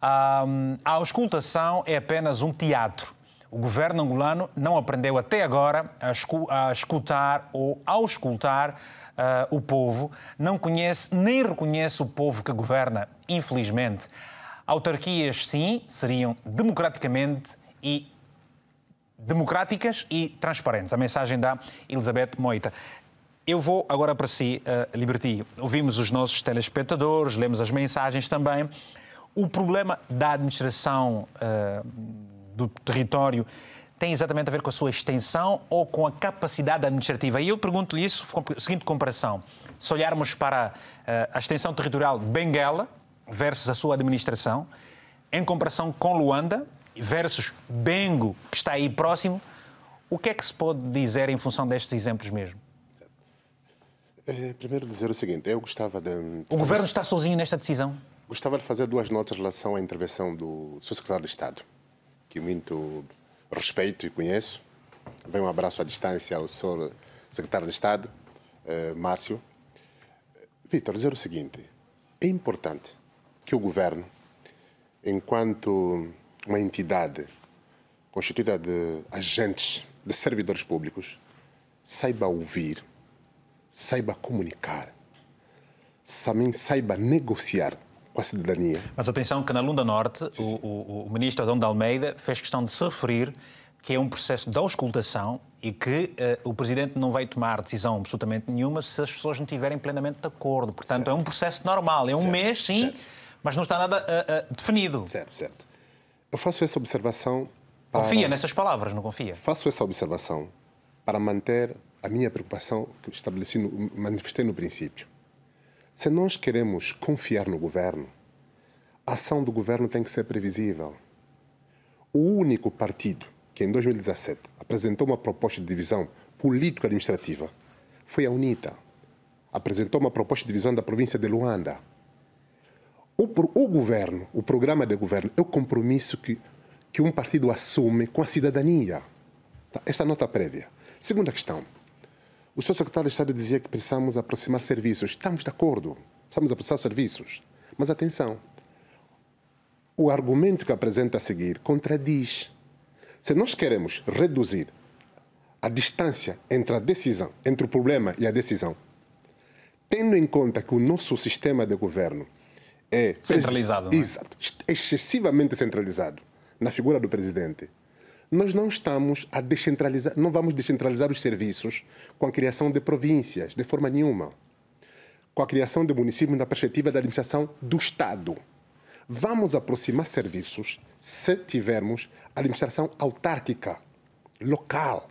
a auscultação é apenas um teatro. O governo angolano não aprendeu até agora a escutar ou auscultar uh, o povo, não conhece nem reconhece o povo que governa, infelizmente. Autarquias, sim, seriam democraticamente e democráticas e transparentes. A mensagem da Elizabeth Moita. Eu vou agora para si, uh, Liberty. Ouvimos os nossos telespectadores, lemos as mensagens também. O problema da administração uh, do território tem exatamente a ver com a sua extensão ou com a capacidade administrativa? E eu pergunto-lhe isso com a seguinte comparação. Se olharmos para uh, a extensão territorial de Benguela versus a sua administração, em comparação com Luanda versus Bengo, que está aí próximo, o que é que se pode dizer em função destes exemplos mesmo? É, primeiro dizer o seguinte, eu gostava de... O governo está sozinho nesta decisão? Gostava de fazer duas notas em relação à intervenção do Sr. Secretário de Estado, que muito respeito e conheço. Vem um abraço à distância ao senhor secretário de Estado, eh, Márcio. Vitor, dizer o seguinte: é importante que o governo, enquanto uma entidade constituída de agentes, de servidores públicos, saiba ouvir, saiba comunicar, também saiba negociar com a cidadania. Mas atenção que na Lunda Norte, sim, sim. O, o, o, ministro Adão de Almeida fez questão de se referir que é um processo de auscultação e que uh, o Presidente não vai tomar decisão absolutamente nenhuma se as pessoas não estiverem plenamente de acordo. Portanto, certo. é um processo normal. É um certo, mês, sim, certo. mas não está nada uh, uh, definido. Certo, certo. Eu faço essa observação. Para... Confia nessas palavras, não confia? Faço essa observação para manter a minha preocupação que estabeleci, no, manifestei no princípio. Se nós queremos confiar no governo, a ação do governo tem que ser previsível. O único partido que em 2017 apresentou uma proposta de divisão político-administrativa foi a UNITA. Apresentou uma proposta de divisão da província de Luanda. O, o governo, o programa de governo, é o compromisso que, que um partido assume com a cidadania. Tá, esta nota prévia. Segunda questão. O seu secretário de Estado dizia que precisamos aproximar serviços. Estamos de acordo. Precisamos aproximar serviços. Mas atenção. O argumento que apresenta a seguir contradiz. Se nós queremos reduzir a distância entre a decisão, entre o problema e a decisão, tendo em conta que o nosso sistema de governo é centralizado. É? Exato, excessivamente centralizado na figura do presidente, nós não estamos a descentralizar, não vamos descentralizar os serviços com a criação de províncias, de forma nenhuma. Com a criação de municípios na perspectiva da administração do Estado. Vamos aproximar serviços se tivermos administração autárquica, local.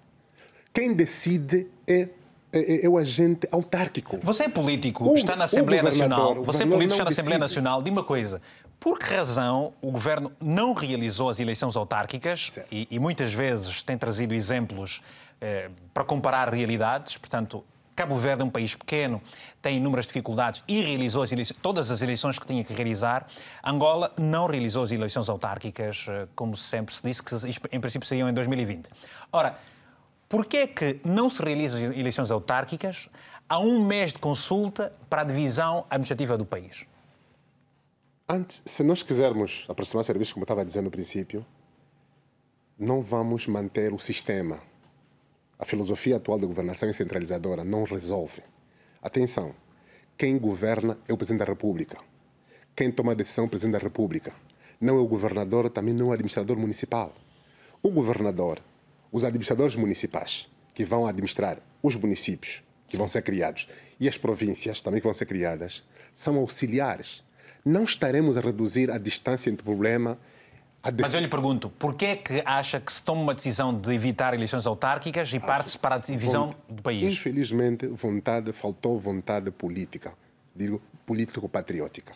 Quem decide é, é, é o agente autárquico. Você é político, o, está na Assembleia Nacional. Você é político, está na Assembleia Nacional. Diga uma coisa. Por que razão o governo não realizou as eleições autárquicas e, e, muitas vezes tem trazido exemplos eh, para comparar realidades? Portanto, Cabo Verde é um país pequeno, tem inúmeras dificuldades e realizou as eleições, todas as eleições que tinha que realizar. Angola não realizou as eleições autárquicas, eh, como sempre se disse, que em princípio saíam em 2020. Ora, por que é que não se realizam eleições autárquicas a um mês de consulta para a divisão administrativa do país? Antes, se nós quisermos aproximar serviços, como eu estava dizendo no princípio, não vamos manter o sistema. A filosofia atual de governação é centralizadora não resolve. Atenção, quem governa é o Presidente da República. Quem toma a decisão é o Presidente da República. Não é o governador, também não é o administrador municipal. O governador, os administradores municipais, que vão administrar os municípios que vão ser criados e as províncias também que vão ser criadas, são auxiliares não estaremos a reduzir a distância entre o problema. Mas eu lhe pergunto, porquê é que acha que se toma uma decisão de evitar eleições autárquicas e parte-se para a divisão do país? Infelizmente, vontade, faltou vontade política, digo político-patriótica.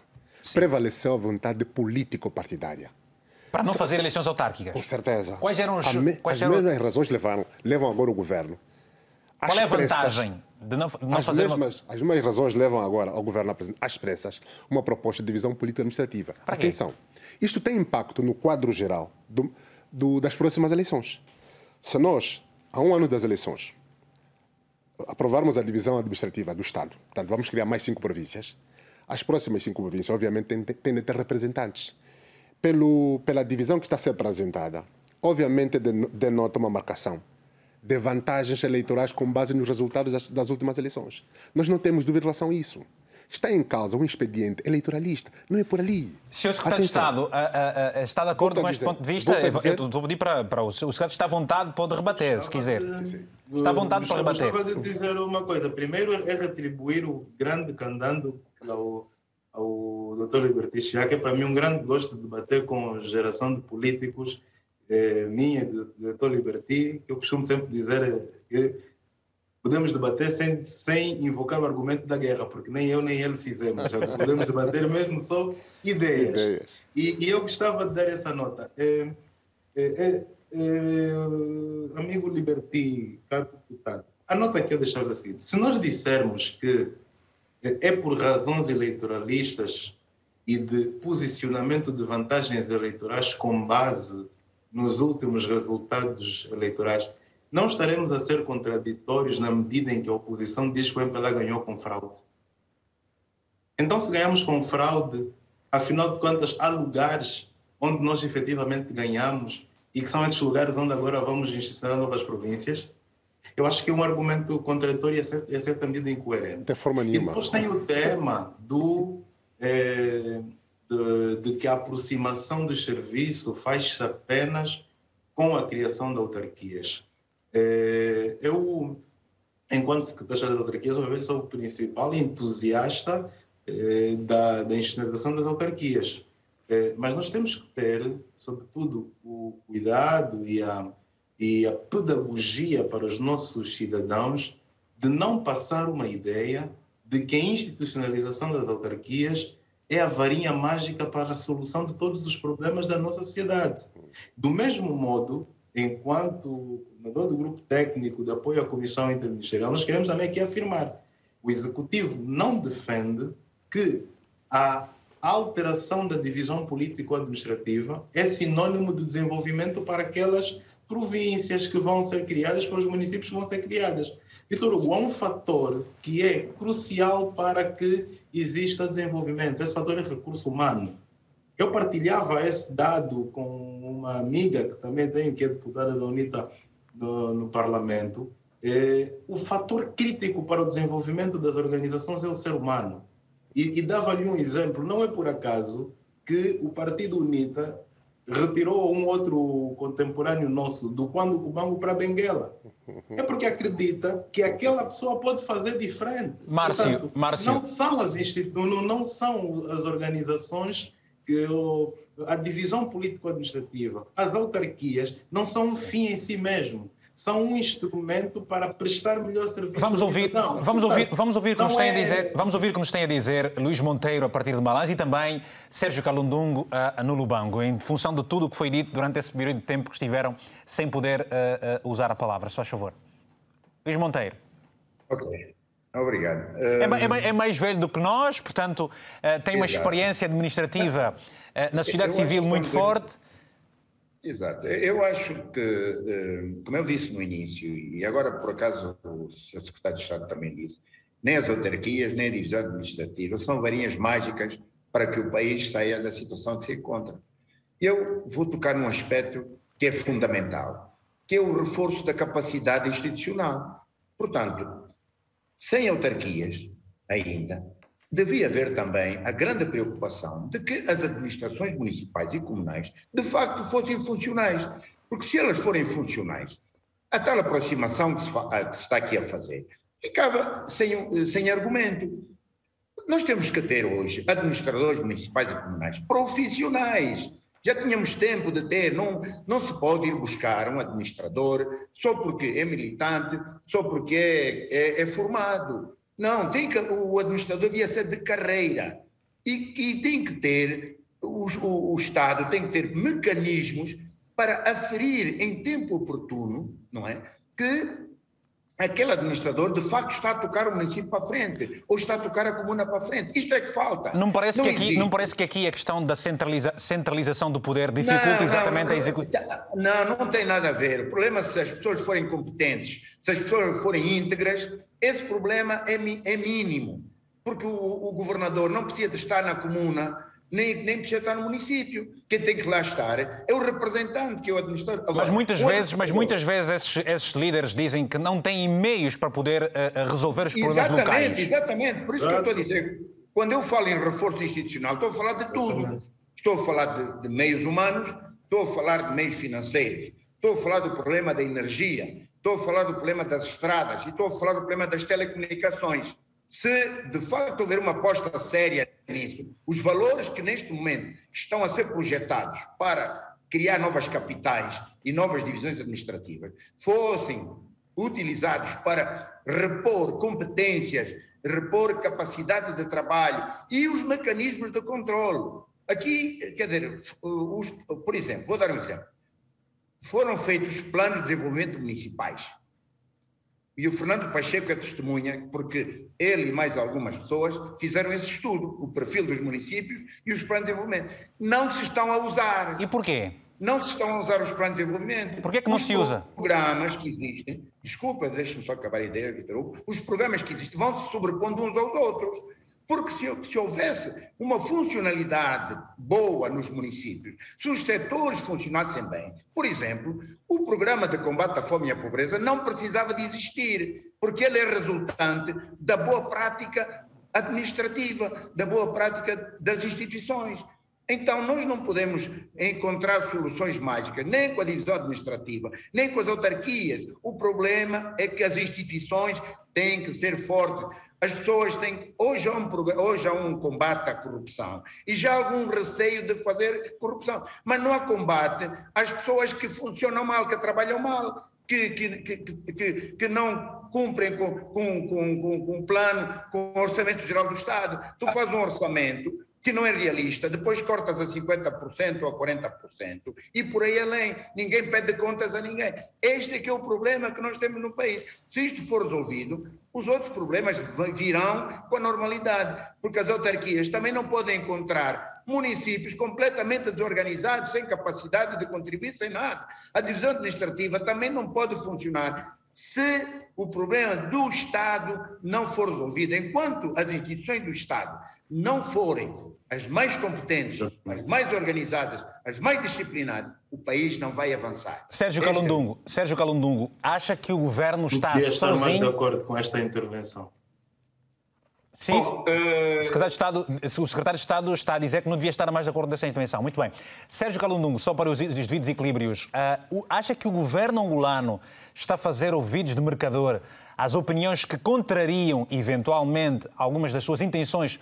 Prevaleceu a vontade político-partidária. Para não fazer eleições autárquicas? Com certeza. Quais eram os... Me... Quais as eram... mesmas razões levaram, levam agora o governo. Qual é a vantagem de não, de não as fazer mesmas, uma... As mesmas razões levam agora ao governo a apresentar às pressas uma proposta de divisão político-administrativa. Atenção, isto tem impacto no quadro geral do, do, das próximas eleições. Se nós, há um ano das eleições, aprovarmos a divisão administrativa do Estado, portanto, vamos criar mais cinco províncias, as próximas cinco províncias, obviamente, têm, têm de ter representantes. Pelo, pela divisão que está a ser apresentada, obviamente denota uma marcação de vantagens eleitorais com base nos resultados das, das, últimas eleições. Nós não temos dúvida em relação a isso. Está em causa um expediente eleitoralista. Não é por ali. Senhor Secretário Atenção. de Estado, a, a, a, está de acordo com este dizer, ponto de vista? Eu, dizer... eu vou pedir para, para o, o Secretário está à vontade, pode rebater, se quiser. Está à vontade para rebater. Gostava de dizer uma coisa. Primeiro é retribuir o grande candando ao, ao Dr. Liberty já que é para mim um grande gosto de debater com geração de políticos é, minha, do Dr. Liberty, que eu costumo sempre dizer é que podemos debater sem, sem invocar o argumento da guerra, porque nem eu nem ele fizemos. podemos debater mesmo só ideias. ideias. E, e, eu gostava de dar essa nota. É, é, é, é amigo Liberty, caro deputado, a nota que eu deixava assim: se nós dissermos que é por razões eleitoralistas e de posicionamento de vantagens eleitorais com base nos últimos resultados eleitorais, não estaremos a ser contraditórios na medida em que a oposição diz que o MPLA ganhou com fraude. Então, se ganhamos com fraude, afinal de contas, há lugares onde nós efetivamente ganhamos e que são esses lugares onde agora vamos institucionar novas províncias? Eu acho que é um argumento contraditório e é, é certa medida incoerente. De forma nenhuma. E depois tem o tema do. Eh, de, de que a aproximação do serviço faz-se apenas com a criação de autarquias. É, eu, enquanto secretário das autarquias, uma vez sou o principal entusiasta é, da, da institucionalização das autarquias. É, mas nós temos que ter, sobretudo, o cuidado e a, e a pedagogia para os nossos cidadãos de não passar uma ideia de que a institucionalização das autarquias é a varinha mágica para a solução de todos os problemas da nossa sociedade. Do mesmo modo, enquanto coordenador do grupo técnico de apoio à Comissão Interministerial, nós queremos também aqui afirmar: o Executivo não defende que a alteração da divisão político-administrativa é sinônimo de desenvolvimento para aquelas províncias que vão ser criadas, para os municípios que vão ser criadas. Vitor Hugo, há um fator que é crucial para que exista desenvolvimento. Esse fator é recurso humano. Eu partilhava esse dado com uma amiga que também tem, que é deputada da UNITA no, no Parlamento. É, o fator crítico para o desenvolvimento das organizações é o ser humano. E, e dava-lhe um exemplo, não é por acaso que o Partido UNITA retirou um outro contemporâneo nosso do Quando Cubango para Benguela. É porque acredita que aquela pessoa pode fazer diferente. Márcio, Portanto, Márcio. Não são as instituições, não são as organizações que a divisão político-administrativa, as autarquias não são um fim em si mesmo são um instrumento para prestar melhor serviço. Vamos ouvir, vamos ouvir, vamos ouvir o que nos tem é... a dizer, vamos ouvir o que nos tem a dizer Luís Monteiro a partir de Malães e também Sérgio Calundungo a, a Nulubango, em função de tudo o que foi dito durante esse período de tempo que estiveram sem poder uh, uh, usar a palavra. Se faz favor. Luís Monteiro. Ok. Obrigado. É, é, é, mais velho do que nós, portanto, uh, tem uma Exato. experiência administrativa na sociedade civil muito forte. Exato. Eu acho que, eh, como eu disse no início, e agora por acaso o Sr. Secretário de Estado também disse, nem as autarquias, nem a divisão administrativa são varinhas mágicas para que o país saia da situação que se encontra. Eu vou tocar num aspecto que é fundamental, que é o reforço da capacidade institucional. Portanto, sem autarquias ainda, devia haver também a grande preocupação de que as administrações municipais e comunais de facto fossem funcionais. Porque se elas forem funcionais, a tal aproximação que se, que se está aqui a fazer ficava sem, sem argumento. Nós temos que ter hoje administradores municipais e comunais profissionais. Já tínhamos tempo de ter, não, não se pode ir buscar um administrador só porque é militante, só porque é, é, é formado. Não, tem que, o administrador devia ser de carreira e, e tem que ter, o, o, o, Estado tem que ter mecanismos para aferir em tempo oportuno, não é? Que aquele administrador de facto está a tocar o município para frente ou está a tocar a comuna para frente. Isto é que falta. Não parece, não que, aqui, não parece que aqui a questão da centraliza, centralização do poder dificulta não, exatamente não, a execução? Não, não tem nada a ver. O problema é se as pessoas forem competentes, se as pessoas forem íntegras, esse problema é, é mínimo, porque o, o, governador não precisa de estar na comuna, nem, nem precisa estar no município. Quem tem que lá estar é o representante, que é o administrador. Agora, mas muitas vezes, mas muitas vezes esses, esses, líderes dizem que não têm meios para poder uh, resolver os problemas exatamente, locais. Exatamente, por isso que eu estou a dizer, quando eu falo em reforço institucional, estou a falar de tudo. Estou a falar de, de meios humanos, estou a falar de meios financeiros, estou a falar do problema da energia, estou a falar do problema das estradas e estou a falar do problema das telecomunicações. Se de facto houver uma aposta séria os valores que neste momento estão a ser projetados para criar novas capitais e novas divisões administrativas fossem utilizados para repor competências, repor capacidade de trabalho e os mecanismos de controle. Aqui, quer dizer, os, por exemplo, vou dar um exemplo foram feitos planos de desenvolvimento municipais. E o Fernando Pacheco é testemunha, porque ele e mais algumas pessoas fizeram esse estudo, o perfil dos municípios e os planos de desenvolvimento. Não se estão a usar. E porquê? Não se estão a usar os planos de desenvolvimento. Porquê que não os se usa? Os programas que existem, desculpa, deixe-me só acabar a ideia, Vitor os programas que existem vão se sobrepondo uns aos outros. Porque se, se, houvesse uma funcionalidade boa nos municípios, se os setores funcionassem bem, por exemplo, o programa de combate à fome e à pobreza não precisava de existir, porque ele é resultante da boa prática administrativa, da boa prática das instituições. Então, nós não podemos encontrar soluções mágicas, nem com a divisão administrativa, nem com as autarquias. O problema é que as instituições têm que ser fortes. As pessoas têm. Hoje há, um, hoje há um combate à corrupção e já há algum receio de fazer corrupção, mas não há combate às pessoas que funcionam mal, que trabalham mal. Que, que, que, que, que não cumprem com, com, com, com, com um plano, com o Orçamento Geral do Estado. Tu fazes um orçamento que não é realista, depois cortas a 50% ou a 40% e por aí além, ninguém pede contas a ninguém. Este é que é o problema que nós temos no país. Se isto for resolvido, os outros problemas virão com a normalidade, porque as autarquias também não podem encontrar municípios completamente desorganizados, sem capacidade de contribuir, sem nada. A divisão administrativa também não pode funcionar se o problema do Estado não for resolvido. Enquanto as instituições do Estado não forem as mais competentes, as mais organizadas, as mais disciplinadas, o país não vai avançar. Sérgio esta... Calundungo, Sérgio Calundungo, acha que o governo está Podia sozinho? estar mais de acordo com esta intervenção. Sim, Bom, uh... o, secretário de Estado, o secretário de Estado está a dizer que não devia estar mais de acordo dessa intervenção. Muito bem. Sérgio Calundungo, só para os devidos equilíbrios, uh, acha que o governo angolano está a fazer ouvidos de mercador às opiniões que contrariam, eventualmente, algumas das suas intenções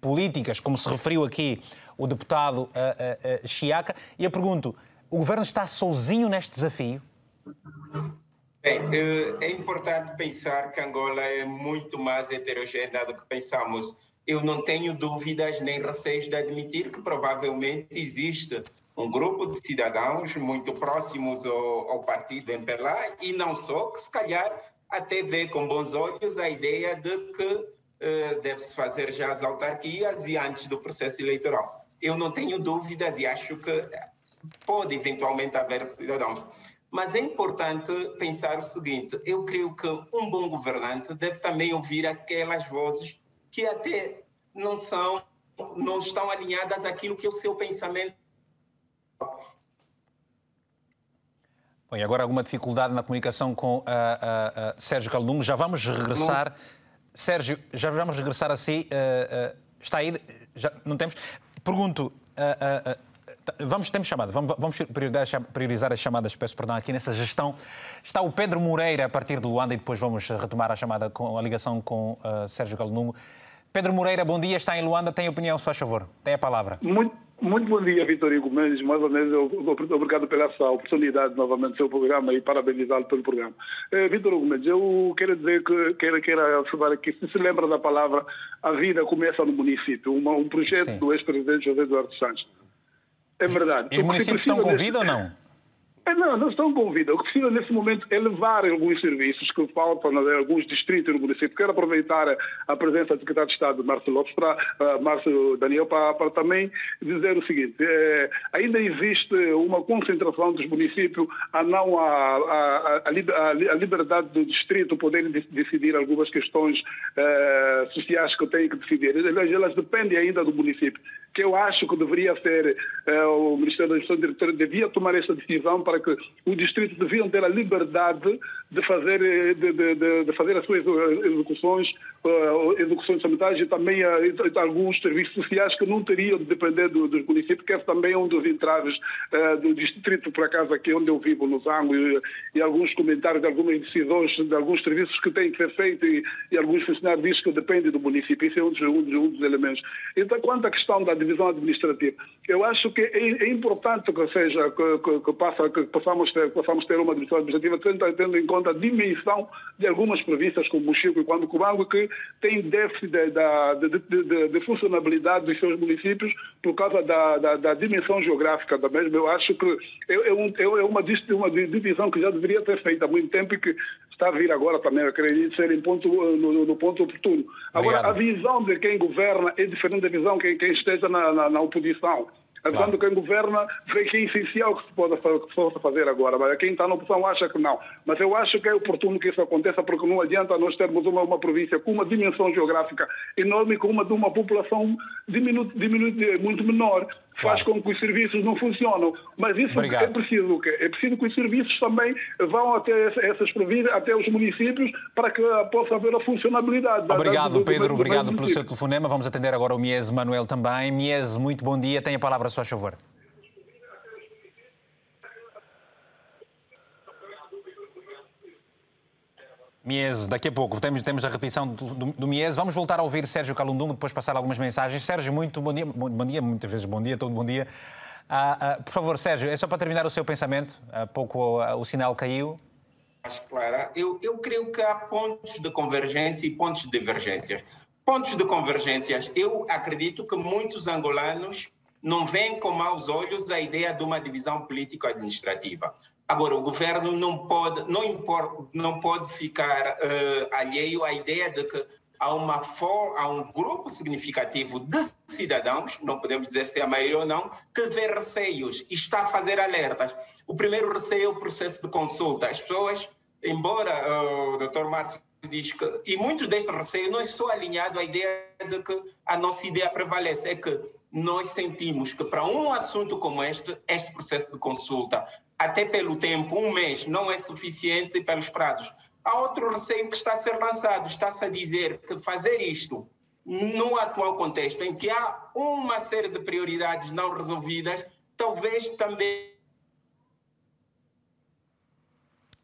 políticas, como se referiu aqui o deputado uh, uh, Chiaca? E eu pergunto, o governo está sozinho neste desafio? Bem, é importante pensar que Angola é muito mais heterogênea do que pensamos. Eu não tenho dúvidas nem receios de admitir que provavelmente existe um grupo de cidadãos muito próximos ao, ao partido MPLA e não só, que se calhar até vê com bons olhos a ideia de que deve-se fazer já as autarquias e antes do processo eleitoral. Eu não tenho dúvidas e acho que pode eventualmente haver cidadãos mas é importante pensar o seguinte: eu creio que um bom governante deve também ouvir aquelas vozes que até não são, não estão alinhadas àquilo que é o seu pensamento. Bom, e agora alguma dificuldade na comunicação com uh, uh, uh, Sérgio Calungo. Já vamos regressar. Não. Sérgio, já vamos regressar a si. está aí? Já, não temos? Pergunto. Vamos, temos chamada, vamos, priorizar, as chamadas, peço perdão, aqui nessa gestão. Está o Pedro Moreira a partir de Luanda e depois vamos retomar a chamada com a ligação com uh, Sérgio Galungo. Pedro Moreira, bom dia, está em Luanda, tem opinião, se faz favor, tem a palavra. Muito, muito bom dia, Vitor Hugo Mendes, mais uma vez obrigado pela essa oportunidade novamente do seu programa e parabenizá-lo pelo programa. Eh, Vitor Hugo Mendes, eu quero dizer que quero, quero observar aqui, se se lembra da palavra a vida começa no município, uma, um projeto Sim. do ex-presidente José Eduardo Santos. É verdade. E os municípios estão com vida ou não? É, não, não estão com vida. O que precisa nesse momento é levar alguns serviços que faltam em alguns distritos do município. Quero aproveitar a presença do secretário de Estado, Márcio Lopes, para, uh, Márcio Daniel, para, para, também dizer o seguinte: é, ainda existe uma concentração dos municípios a não a, a, a, a liberdade do distrito poderem decidir algumas questões uh, sociais que têm que decidir. Elas, elas dependem ainda do município que eu acho que deveria ser uh, o Ministério da Diretora devia tomar essa decisão para que o distrito deviam ter a liberdade de fazer eh, de, de, de fazer as suas execuções uh, execuções sanitárias e também uh, alguns serviços sociais que não teriam de depender do, dos municípios que é também um dos entraves do distrito por acaso aqui onde eu vivo no Zango e, e, alguns comentários de algumas decisões de alguns serviços que têm que ser feitos e, e alguns funcionários dizem que dependem do município isso é um dos, um dos, um dos elementos então quanto à questão da divisão administrativa. Eu acho que é, é importante que seja que, que, que, passa, que possamos ter, possamos ter uma divisão administrativa tendo, tendo, em conta a dimensão de algumas províncias como o Chico e quando Cubango que tem déficit de, de, de, de, funcionabilidade dos seus municípios por causa da, da, da dimensão geográfica da mesma. Eu acho que é, é, um, é uma, uma divisão que já deveria ter feito há muito tempo e que está a vir agora também, acredito ser em ponto, no, no ponto oportuno. Agora, Obrigado. a visão de quem governa é diferente da visão de quem, quem esteja na, na, na oposição. Claro. Quando quem governa vê que é essencial que se possa, fazer agora, mas quem está na oposição acha que não. Mas eu acho que é oportuno que isso aconteça, porque não adianta nós termos uma, uma província com uma dimensão geográfica enorme, com uma de uma população diminu, diminu, muito menor faz com que os serviços não funcionam. Mas isso Obrigado. é preciso É preciso que os serviços também vão até essas províncias, até os municípios, para que possa haver a funcionabilidade. Obrigado, Pedro. Do, obrigado pelo seu telefonema. Vamos atender agora o Mies Manuel também. Mies, muito bom dia. Tem a palavra, só a favor. Mies, daqui a pouco temos, temos a repetição do, do, do Mies. Vamos voltar a ouvir Sérgio Calundungo, depois passar algumas mensagens. Sérgio, muito bom dia, bom dia, muitas vezes bom dia, todo bom dia. Ah, ah, por favor, Sérgio, é só para terminar o seu pensamento. Há pouco ah, o sinal caiu. Acho clara. Eu, eu creio que há pontos de convergência e pontos de divergência. Pontos de convergências. Eu acredito que muitos angolanos não veem com maus olhos a ideia de uma divisão político-administrativa. Agora, o governo não pode, não importa, não pode ficar uh, alheio à ideia de que há, uma for, há um grupo significativo de cidadãos, não podemos dizer se é a maioria ou não, que vê receios e está a fazer alertas. O primeiro receio é o processo de consulta. As pessoas, embora uh, o doutor Márcio diz que, e muito deste receio não é só alinhado à ideia de que a nossa ideia prevalece, é que nós sentimos que para um assunto como este, este processo de consulta até pelo tempo, um mês não é suficiente pelos prazos. Há outro receio que está a ser lançado, está-se a dizer que fazer isto no atual contexto, em que há uma série de prioridades não resolvidas, talvez também.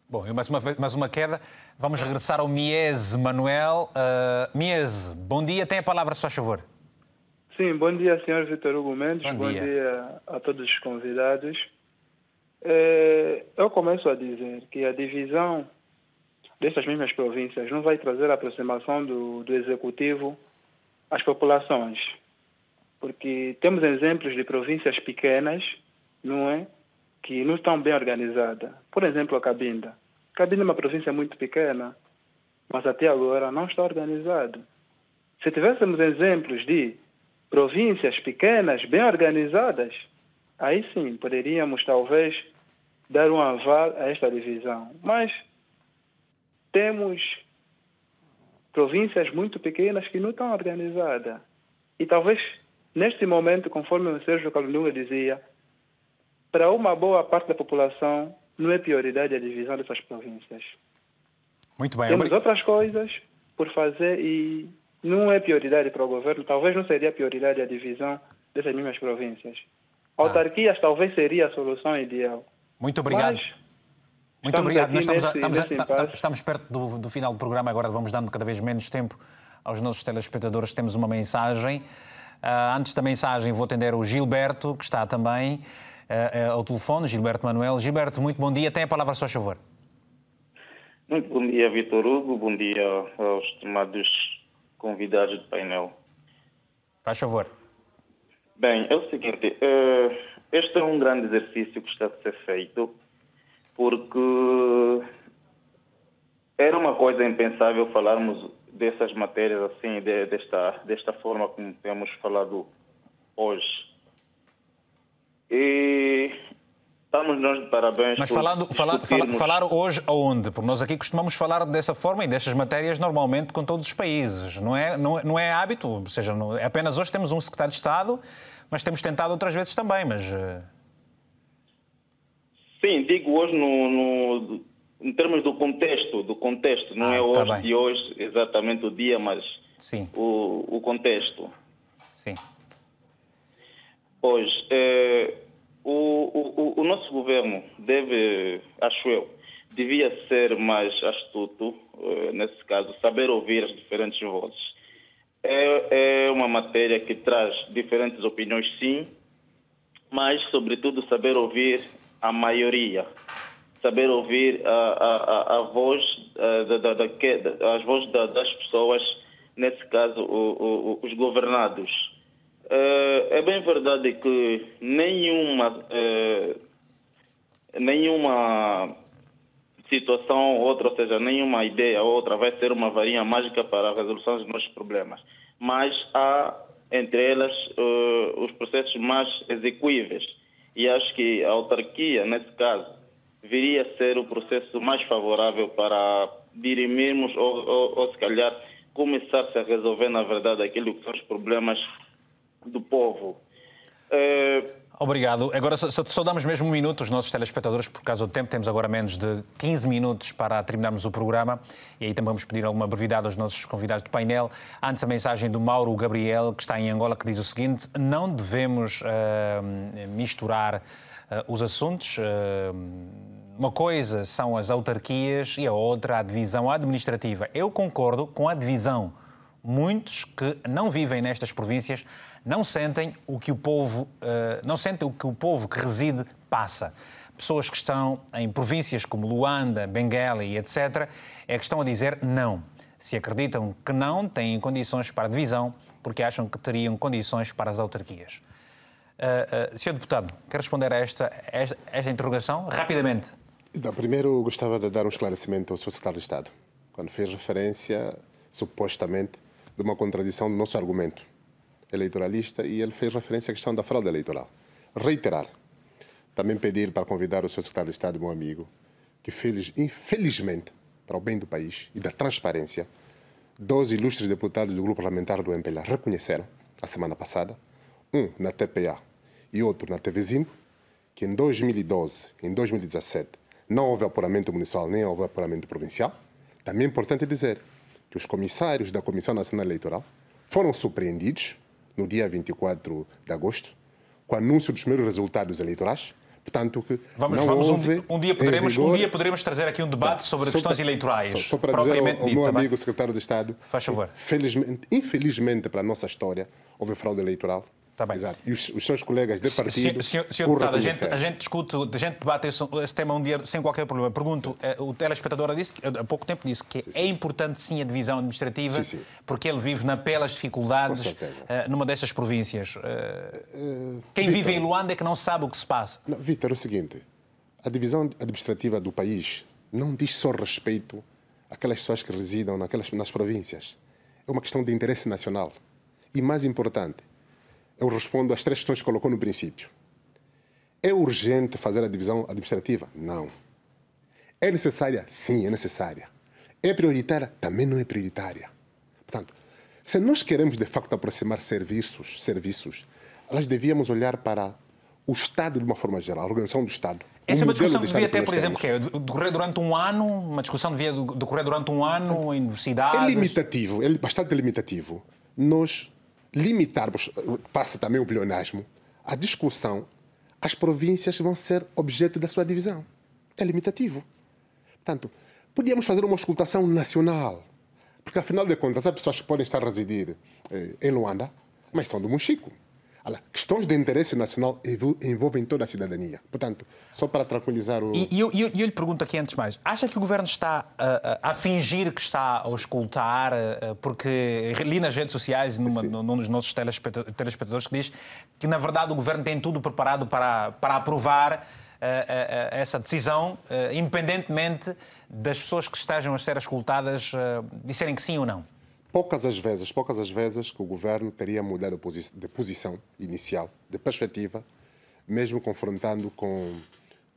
Bom, mais uma, mais uma queda. Vamos regressar ao Mies Manuel. Uh, Mies, bom dia. Tem a palavra, se faz favor. Sim, bom dia, senhor Vitor Hugo Mendes. Bom, bom dia. dia. a todos os convidados. É, eu começo a dizer que a divisão destas mesmas províncias não vai trazer a aproximação do, do executivo às populações. Porque temos exemplos de províncias pequenas, não é? Que não estão bem organizadas. Por exemplo, a Cabinda. Cabinda é uma província muito pequena, mas até agora não está organizada. Se tivéssemos exemplos de províncias pequenas, bem organizadas, aí sim poderíamos talvez dar um aval a esta divisão. Mas temos províncias muito pequenas que não estão organizadas. E talvez, neste momento, conforme o Sérgio Calunga dizia, para uma boa parte da população não é prioridade a divisão dessas províncias. Muito bem. Temos outras coisas por fazer e não é prioridade para o governo. Talvez não seria prioridade a divisão dessas mesmas províncias. Ah. Autarquias ah. talvez seria a solução ideal. Muito obrigado. Mas, muito obrigado. Nós estamos, nesse, estamos, nesse estamos, perto do, do, final do programa, agora vamos dando cada vez menos tempo aos nossos telespectadores. Temos uma mensagem. Uh, antes da mensagem, vou atender o Gilberto, que está também uh, ao telefone, Gilberto Manuel. Gilberto, muito bom dia. Tem a palavra, a seu favor. Muito bom dia, Vitor Hugo. Bom dia aos estimados convidados do painel. Faz favor. Bem, é o seguinte: uh, este é um grande exercício que está a ser feito porque era uma coisa impensável falarmos dessas matérias assim, de, desta, desta forma como temos falado hoje. E estamos nós de parabéns. Mas falando, falar, falar, falar hoje aonde? Porque nós aqui costumamos falar dessa forma e destas matérias normalmente com todos os países. Não é, não, não é hábito, ou seja, não, apenas hoje temos um secretário de Estado, mas temos tentado outras vezes também, mas eh, Sim, digo hoje no, no, em termos do contexto, do contexto, não ah, é tá hoje tá de hoje exatamente o dia, mas Sim. O, o contexto. Sim. Pois, é, o, o, o nosso governo deve, acho eu, devia ser mais astuto, é, nesse caso, saber ouvir as diferentes vozes. É, é uma matéria que traz diferentes opiniões, sim, mas, sobretudo, saber ouvir a maioria, saber ouvir a, a, a voz, da, da, da, as vozes das pessoas, nesse caso o, o, os governados. É, é bem verdade que nenhuma, é, nenhuma situação outra, ou seja, nenhuma ideia outra vai ser uma varinha mágica para a resolução dos nossos problemas. Mas há entre elas uh, os processos mais execuíveis e acho que a autarquia, nesse caso, viria a ser o processo mais favorável para dirimirmos ou, ou, ou se calhar começar-se a resolver, na verdade, aquilo que são os problemas do povo. É... Obrigado. Agora só, só, damos mesmo um minuto aos nossos telespectadores, por causa do tempo. Temos agora menos de 15 minutos para terminarmos o programa. E aí também vamos pedir alguma brevidade aos nossos convidados do painel. Antes, a mensagem do Mauro Gabriel, que está em Angola, que diz o seguinte: não devemos uh, misturar uh, os assuntos. Uh, uma coisa são as autarquias e a outra a divisão administrativa. Eu concordo com a divisão. Muitos que não vivem nestas províncias não sentem o que o povo, uh, não sentem o que o povo que reside passa. Pessoas que estão em províncias como Luanda, Benguela e etc., é que estão a dizer não. Se acreditam que não, têm condições para a divisão, porque acham que teriam condições para as autarquias. Uh, uh, Senhor Deputado, quer responder a esta, esta, esta interrogação rapidamente? Então, primeiro, gostava de dar um esclarecimento ao Sr. Secretário de Estado, quando fez referência, supostamente, de uma contradição do nosso argumento eleitoralista e ele fez referência à questão da fraude eleitoral. Reiterar, também pedir para convidar o seu secretário de Estado, meu amigo, que feliz, infelizmente, para o bem do país e da transparência, dois ilustres deputados do grupo parlamentar do MPLA reconheceram, a semana passada, um na TPA e outro na TV5, que em 2012 em 2017 não houve apuramento municipal nem houve apuramento provincial. Também é importante dizer que os comissários da Comissão Nacional Eleitoral foram surpreendidos no dia 24 de agosto com o anúncio dos primeiros resultados eleitorais. Portanto, que vamos, não vamos houve, um, um, dia poderemos, rigor... um dia poderemos trazer aqui um debate sobre questões eleitorais. Só, só para dizer ao, ao meu amigo, secretário de Estado, Faz favor. Felizmente, infelizmente para a nossa história, houve fraude eleitoral. Tá bem. Exato. E os, os, seus colegas de partido. Senhor, senhor deputado, a gente, a gente, discute, a gente debate esse, esse, tema um dia sem qualquer problema. Pergunto, sim. Eh, o telespectador disse, há pouco tempo disse que sim, sim. é importante sim a divisão administrativa, porque ele vive na pelas dificuldades uh, numa dessas províncias. Uh, quem Victor, vive em Luanda é que não sabe o que se passa. Vitor, é o seguinte: a divisão administrativa do país não diz só respeito àquelas pessoas que residam naquelas, nas províncias. É uma questão de interesse nacional. E mais importante, eu respondo às três questões que colocou no princípio. É urgente fazer a divisão administrativa? Não. É necessária? Sim, é necessária. É prioritária? Também não é prioritária. Portanto, se nós queremos de facto aproximar serviços, serviços, nós devíamos olhar para o Estado de uma forma geral, a organização do Estado. Essa é uma discussão que devia ter, por exemplo, que é, decorrer durante um ano, uma discussão devia decorrer durante um ano em universidades. É limitativo, é bastante limitativo. Nós limitarmos, passa também o pleonasmo, a discussão, as províncias vão ser objeto da sua divisão. É limitativo. Portanto, podíamos fazer uma auscultação nacional, porque afinal de contas, há pessoas que podem estar a residir eh, em Luanda, mas são do Mochico. Olha, questões de interesse nacional envolvem toda a cidadania. Portanto, só para tranquilizar o. E eu, eu, eu lhe pergunto aqui antes mais: acha que o governo está a, a, a fingir que está a escutar? Porque li nas redes sociais, numa, sim, sim. num dos nossos telespectadores, que diz que, na verdade, o governo tem tudo preparado para, para aprovar. Essa decisão, independentemente das pessoas que estejam a ser escutadas disserem que sim ou não? Poucas as vezes, poucas as vezes que o governo teria mudado de posição inicial, de perspectiva, mesmo confrontando com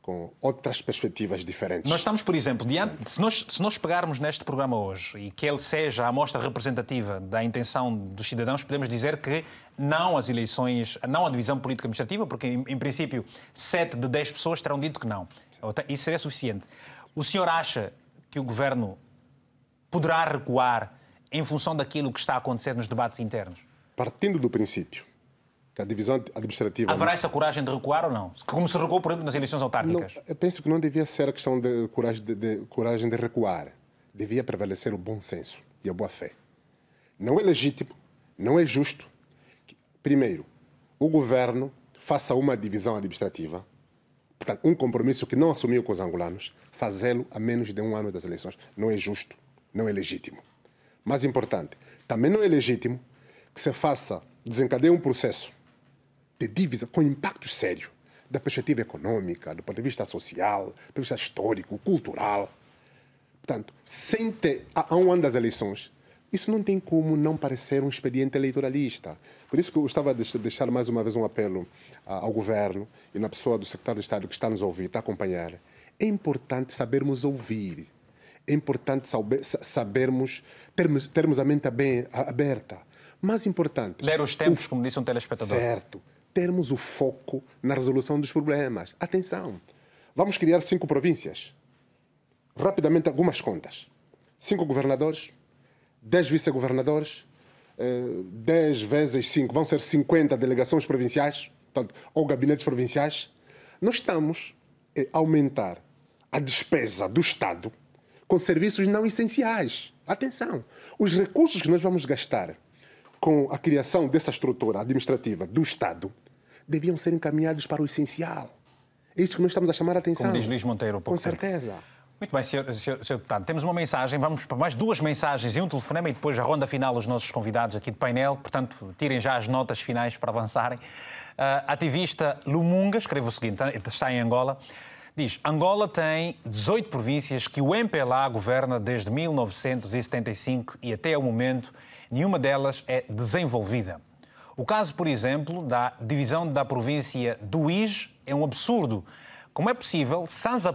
com outras perspectivas diferentes. Nós estamos, por exemplo, diante, se nós, se nós pegarmos neste programa hoje e que ele seja a amostra representativa da intenção dos cidadãos, podemos dizer que não as eleições, não a divisão política administrativa, porque em, em princípio 7 de 10 pessoas terão dito que não. Isso seria suficiente. O senhor acha que o governo poderá recuar em função daquilo que está a acontecer nos debates internos? Partindo do princípio que a divisão administrativa. Haverá essa coragem de recuar ou não? Como se recuou, por exemplo, nas eleições autárquicas? Não, eu penso que não devia ser a questão de coragem de, de coragem de recuar. Devia prevalecer o bom senso e a boa fé. Não é legítimo, não é justo. Que, primeiro, o governo faça uma divisão administrativa, portanto, um compromisso que não assumiu com os angolanos, fazê-lo a menos de um ano das eleições. Não é justo, não é legítimo mais importante, também não é legítimo que se faça, desencadeie um processo de dívida com impacto sério da perspectiva econômica, do ponto de vista social, do ponto de vista histórico, cultural. Portanto, sem ter, a um ano das eleições, isso não tem como não parecer um expediente eleitoralista. Por isso que eu estava a deixar mais uma vez um apelo ao governo e na pessoa do secretário de Estado que está nos ouvir, está a acompanhar. É importante sabermos ouvir é importante saber, sabermos, termos, termos a mente bem aberta. Mais importante. Ler os tempos, o, como disse um telespectador. Certo. Termos o foco na resolução dos problemas. Atenção. Vamos criar cinco províncias. Rapidamente, algumas contas: cinco governadores, dez vice-governadores, eh, dez vezes cinco, vão ser 50 delegações provinciais, portanto, ou gabinetes provinciais. Nós estamos a aumentar a despesa do Estado com serviços não essenciais. Atenção, os recursos que nós vamos gastar com a criação dessa estrutura administrativa do Estado deviam ser encaminhados para o essencial. É isso que nós estamos a chamar a atenção. Como diz Luís Monteiro. Com certeza. Muito bem, senhor, senhor, senhor, deputado. Temos uma mensagem, vamos para mais duas mensagens e um telefonema e depois a ronda final os nossos convidados aqui de painel. Portanto, tirem já as notas finais para avançarem. Uh, ativista Lumunga escreve o seguinte, está em Angola. Diz, Angola tem 18 províncias que o MPLA governa desde 1975 e até o momento nenhuma delas é desenvolvida. O caso, por exemplo, da divisão da província do Ige é um absurdo. Como é possível Sansa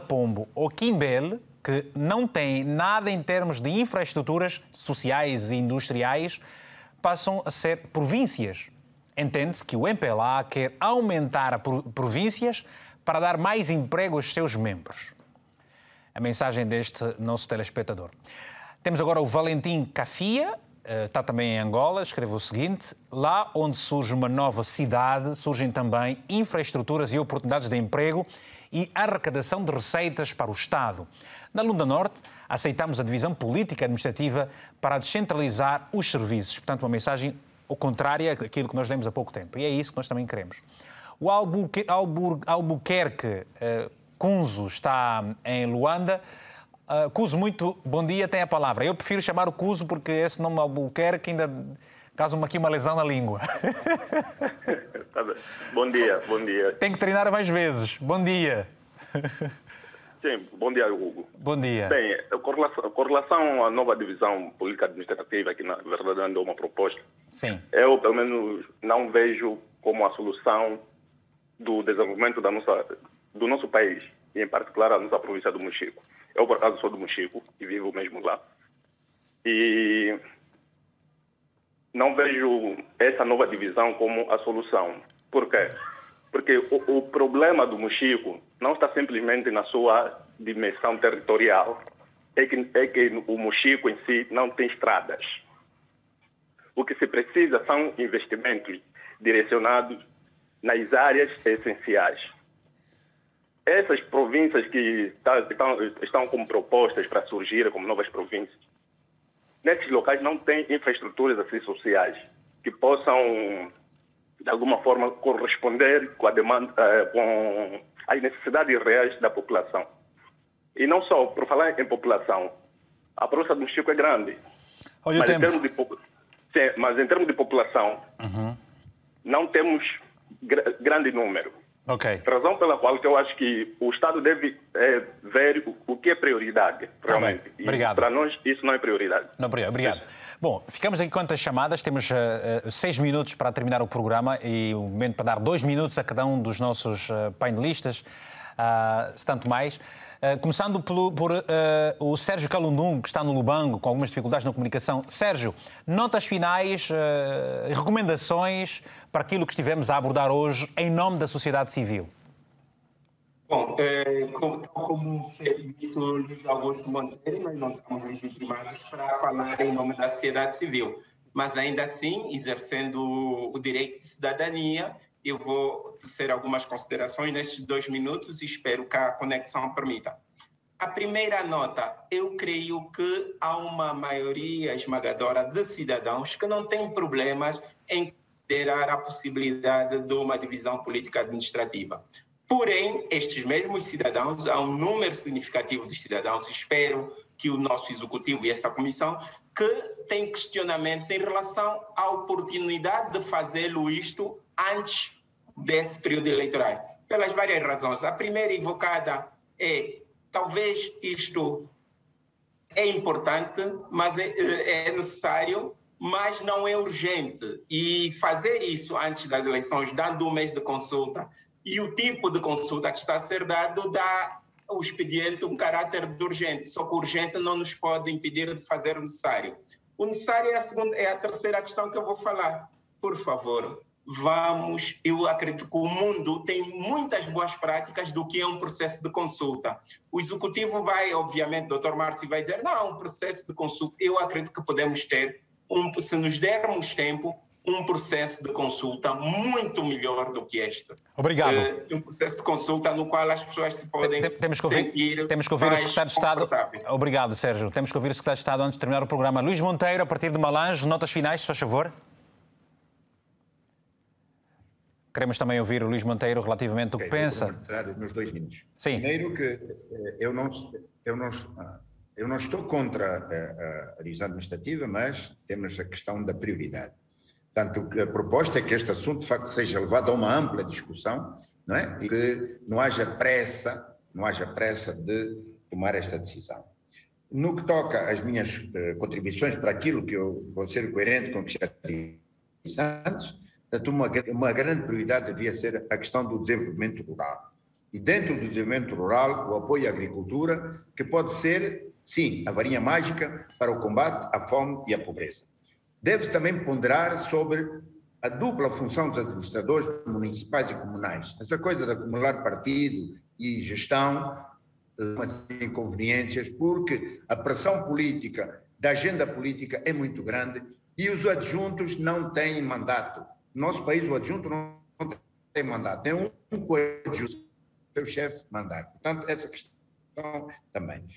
ou Quimbele, que não têm nada em termos de infraestruturas sociais e industriais, passam a ser províncias? Entende-se que o MPLA quer aumentar as províncias para dar mais emprego aos seus membros. A mensagem deste nosso telespectador. Temos agora o Valentim Cafia, está também em Angola, escreve o seguinte: lá onde surge uma nova cidade, surgem também infraestruturas e oportunidades de emprego e arrecadação de receitas para o Estado. Na Lunda Norte, aceitamos a divisão política administrativa para descentralizar os serviços. Portanto, uma mensagem ao contrário daquilo que nós lemos há pouco tempo. E é isso que nós também queremos. O Albuquerque, Albuquerque uh, Cunzo está em Luanda. Uh, Cuso, muito bom dia, tem a palavra. Eu prefiro chamar o Cuso porque esse nome Albuquerque ainda causa aqui uma lesão na língua. tá bom dia, bom dia. Tem que treinar mais vezes. Bom dia. Sim, bom dia, Hugo. Bom dia. Bem, com relação, com relação à nova divisão política administrativa, que na verdade andou uma proposta, Sim. eu pelo menos não vejo como a solução do desenvolvimento da nossa, do nosso país, e em particular a nossa província do Mochico. Eu, por acaso, sou do Mochico e vivo mesmo lá. E não vejo essa nova divisão como a solução. Por quê? Porque o, o problema do Mochico não está simplesmente na sua dimensão territorial, é que, é que o Mochico em si não tem estradas. O que se precisa são investimentos direcionados nas áreas essenciais. Essas províncias que tá, estão, como propostas para surgir como novas províncias, nesses locais não tem infraestruturas assim sociais que possam de alguma forma corresponder com a demanda, eh, com as necessidades reais da população. E não só, por falar em população, a província do Chico é grande. Olha mas, em termos de, sim, mas em termos de população, Uhum. não temos grande número. Ok. Razão pela qual eu acho que o Estado deve eh, ver o, o que é prioridade, realmente. E Obrigado. para nós, isso não é prioridade. Não, obrigado. obrigado. Bom, ficamos aqui quantas chamadas. Temos eh, seis minutos para terminar o programa e o momento para dar dois minutos a cada um dos nossos eh, painelistas, ah, se tanto mais. Eh, começando pelo- por eh, o Sérgio Calundum, que está no Lubango, com algumas dificuldades na comunicação. Sérgio, notas finais e recomendações para aquilo que estivemos a abordar hoje em nome da sociedade civil. Bom, eh, como, como disse o Luiz Augusto Monteiro, nós não estamos legitimados para falar em nome da sociedade civil, mas ainda assim, exercendo o direito de cidadania, eu vou tecer algumas considerações nestes dois minutos e espero que a conexão permita. A primeira nota, eu creio que há uma maioria esmagadora de cidadãos que não têm problemas em considerar a possibilidade de uma divisão política administrativa. Porém, estes mesmos cidadãos, há um número significativo de cidadãos, espero que o nosso executivo e essa comissão, que têm questionamentos em relação à oportunidade de fazê-lo isto antes desse período eleitoral, pelas várias razões. A primeira evocada é talvez isto é importante, mas é, é necessário, mas não é urgente. E fazer isso antes das eleições, dando um mês de consulta, e o tipo de consulta que está a ser dado dá ao expediente um caráter de urgente, só que o urgente não nos pode impedir de fazer o necessário. O necessário é a, segunda, é a terceira questão que eu vou falar. Por favor, vamos, eu acredito que o mundo tem muitas boas práticas do que é um processo de consulta. O executivo vai, obviamente, doutor Márcio vai dizer, não, um processo de consulta, eu acredito que podemos ter, um, se nos dermos tempo, um processo de consulta muito melhor do que este. Obrigado. Eh, um processo de consulta no qual as pessoas se podem Temos que ouvir, temos que ouvir o Secretário de Estado. Obrigado, Sérgio. Temos que ouvir o Secretário de Estado antes de terminar o programa. Luís Monteiro, a partir de Malange, notas finais, se faz favor. Queremos também ouvir o Luís Monteiro relativamente ao que vou pensa. os meus dois minutos. Sim. Primeiro que eh, eu não, eu não, ah, eu não estou contra a divisão administrativa, mas temos a questão da prioridade. Portanto, a proposta é que este assunto, de facto, seja levado a uma ampla discussão, não é? E que não haja pressa, não haja pressa de tomar esta decisão. No que toca às minhas eh, contribuições para aquilo que eu vou ser coerente com o que já disse antes, Portanto, uma, uma grande prioridade devia ser a questão do desenvolvimento rural. E dentro do desenvolvimento rural, o apoio à agricultura, que pode ser, sim, a varinha mágica para o combate à fome e à pobreza. Deve também ponderar sobre a dupla função dos administradores municipais e comunais. Essa coisa de acumular partido e gestão, umas inconveniências, porque a pressão política da agenda política é muito grande e os adjuntos não têm mandato. No nosso país, o adjunto não tem mandato, tem um coadjunto, seu chefe mandato. Portanto, essa questão também.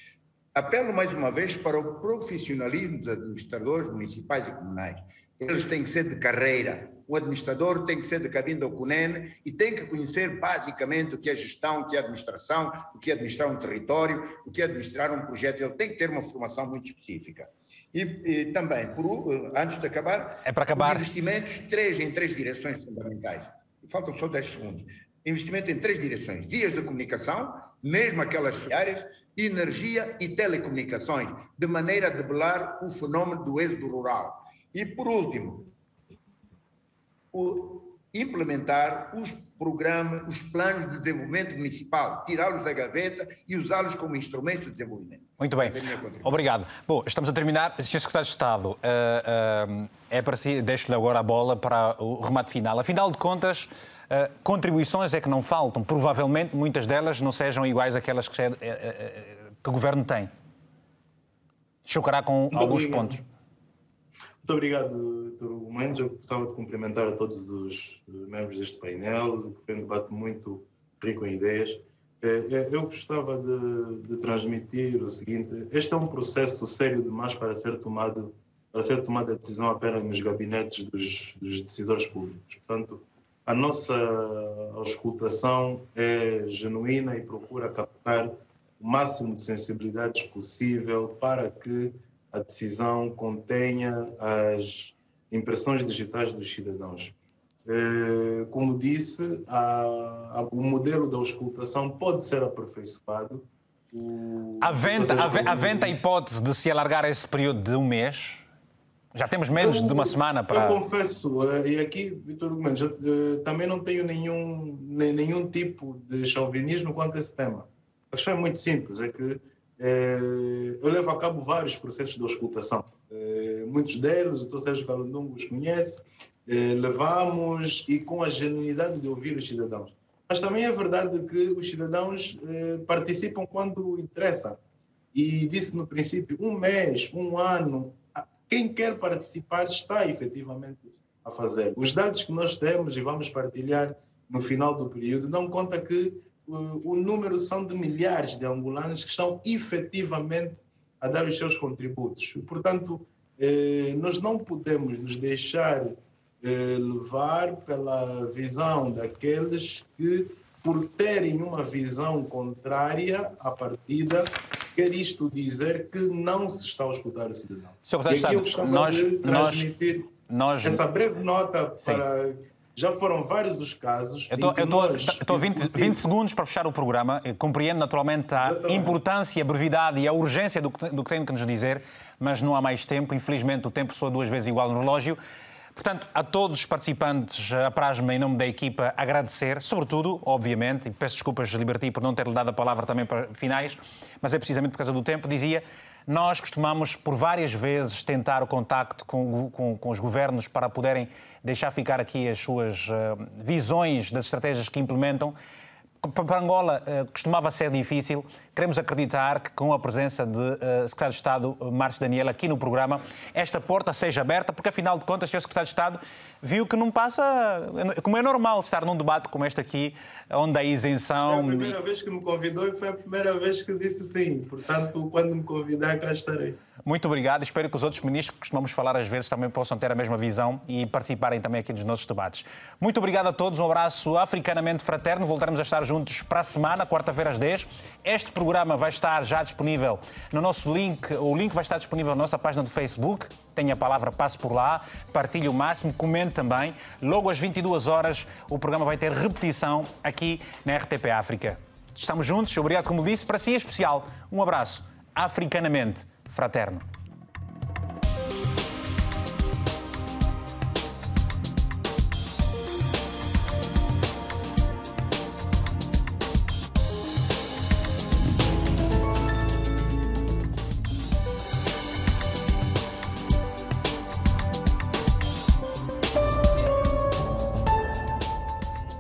Apelo mais uma vez para o profissionalismo dos administradores municipais e comunais. Eles têm que ser de carreira. O administrador tem que ser de cabine do CUNEN e tem que conhecer basicamente o que é gestão, o que é administração, o que é administrar um território, o que é administrar um projeto. Ele tem que ter uma formação muito específica. E, e também, por, antes de acabar, é para acabar. investimentos três, em três direções fundamentais. Faltam só 10 segundos. Investimento em três direções: vias de comunicação, mesmo aquelas áreas, energia e telecomunicações, de maneira a debelar o fenômeno do êxodo rural. E, por último, o, implementar os programas, os planos de desenvolvimento municipal, tirá-los da gaveta e usá-los como instrumento de desenvolvimento. Muito bem. Obrigado. Bom, estamos a terminar. Sr. Secretário de Estado, uh, uh, é para si, deixo-lhe agora a bola para o remate final. Afinal de contas, uh, contribuições é que não faltam. Provavelmente muitas delas não sejam iguais àquelas que, que o Governo tem. Chocará com alguns pontos. Muito obrigado, Dr. Mendes. Eu gostava de cumprimentar a todos os membros deste painel, que foi um debate muito rico em ideias. Eu gostava de, de, transmitir o seguinte: este é um processo sério demais para ser tomado para ser tomada a decisão apenas nos gabinetes dos, dos decisores públicos. Portanto, a nossa auscultação é genuína e procura captar o máximo de sensibilidades possível para que a decisão contenha as impressões digitais dos cidadãos. Eh, como disse, o modelo da auscultação pode ser aperfeiçoado. Haventa, haventa a hipótese de se alargar esse período de um mês? Já temos menos eu, de uma semana para. Eu confesso, eh, e aqui, Vitor Gomes, eh, também não tenho nenhum, nenhum tipo de chauvinismo quanto a esse tema. A questão é muito simples: é que é, eu levo a cabo vários processos de auscultação. É, muitos deles, o Dr. Sérgio Calundungo os conhece, é, levamos e com a genuinidade de ouvir os cidadãos. Mas também é verdade que os cidadãos participam quando interessa. E disse no princípio, um mês, um ano, quem quer participar está efetivamente a fazer. Os dados que nós temos e vamos partilhar no final do período não conta que o número são de milhares de angolanos que estão efetivamente a dar os seus contributos. Portanto, eh, nós não podemos nos deixar eh, levar pela visão daqueles que, por terem uma visão contrária à partida, quer isto dizer que não se está a escutar o cidadão. Sr. e gostava nós, transmitir nós, essa breve nota Sim. para já foram vários os casos. Eu estou 20, 20 segundos para fechar o programa. Eu compreendo naturalmente a importância, a brevidade e a urgência do que, do que tem que nos dizer, mas não há mais tempo. Infelizmente, o tempo soa duas vezes igual no relógio. Portanto, a todos os participantes, apraz-me em nome da equipa agradecer, sobretudo, obviamente, e peço desculpas, Liberty, por não ter-lhe dado a palavra também para finais, mas é precisamente por causa do tempo, dizia, nós costumamos por várias vezes tentar o contacto com, com, com os governos para poderem deixar ficar aqui as suas uh, visões das estratégias que implementam. Para Angola uh, costumava ser difícil. Queremos acreditar que, com a presença de uh, Secretário de Estado Márcio Daniel aqui no programa, esta porta seja aberta, porque, afinal de contas, o. Secretário de Estado viu que não passa. Como é normal estar num debate como este aqui, onde a isenção. Foi a primeira vez que me convidou e foi a primeira vez que disse sim. Portanto, quando me convidar, cá estarei. Muito obrigado. Espero que os outros ministros que costumamos falar às vezes também possam ter a mesma visão e participarem também aqui dos nossos debates. Muito obrigado a todos. Um abraço africanamente fraterno. Voltaremos a estar juntos para a semana, quarta-feira às 10. Este programa vai estar já disponível no nosso link. O link vai estar disponível na nossa página do Facebook. Tenha a palavra, passe por lá, partilhe o máximo, comente também. Logo às 22 horas o programa vai ter repetição aqui na RTP África. Estamos juntos. Obrigado, como disse. Para si é especial. Um abraço. Africanamente fraterno.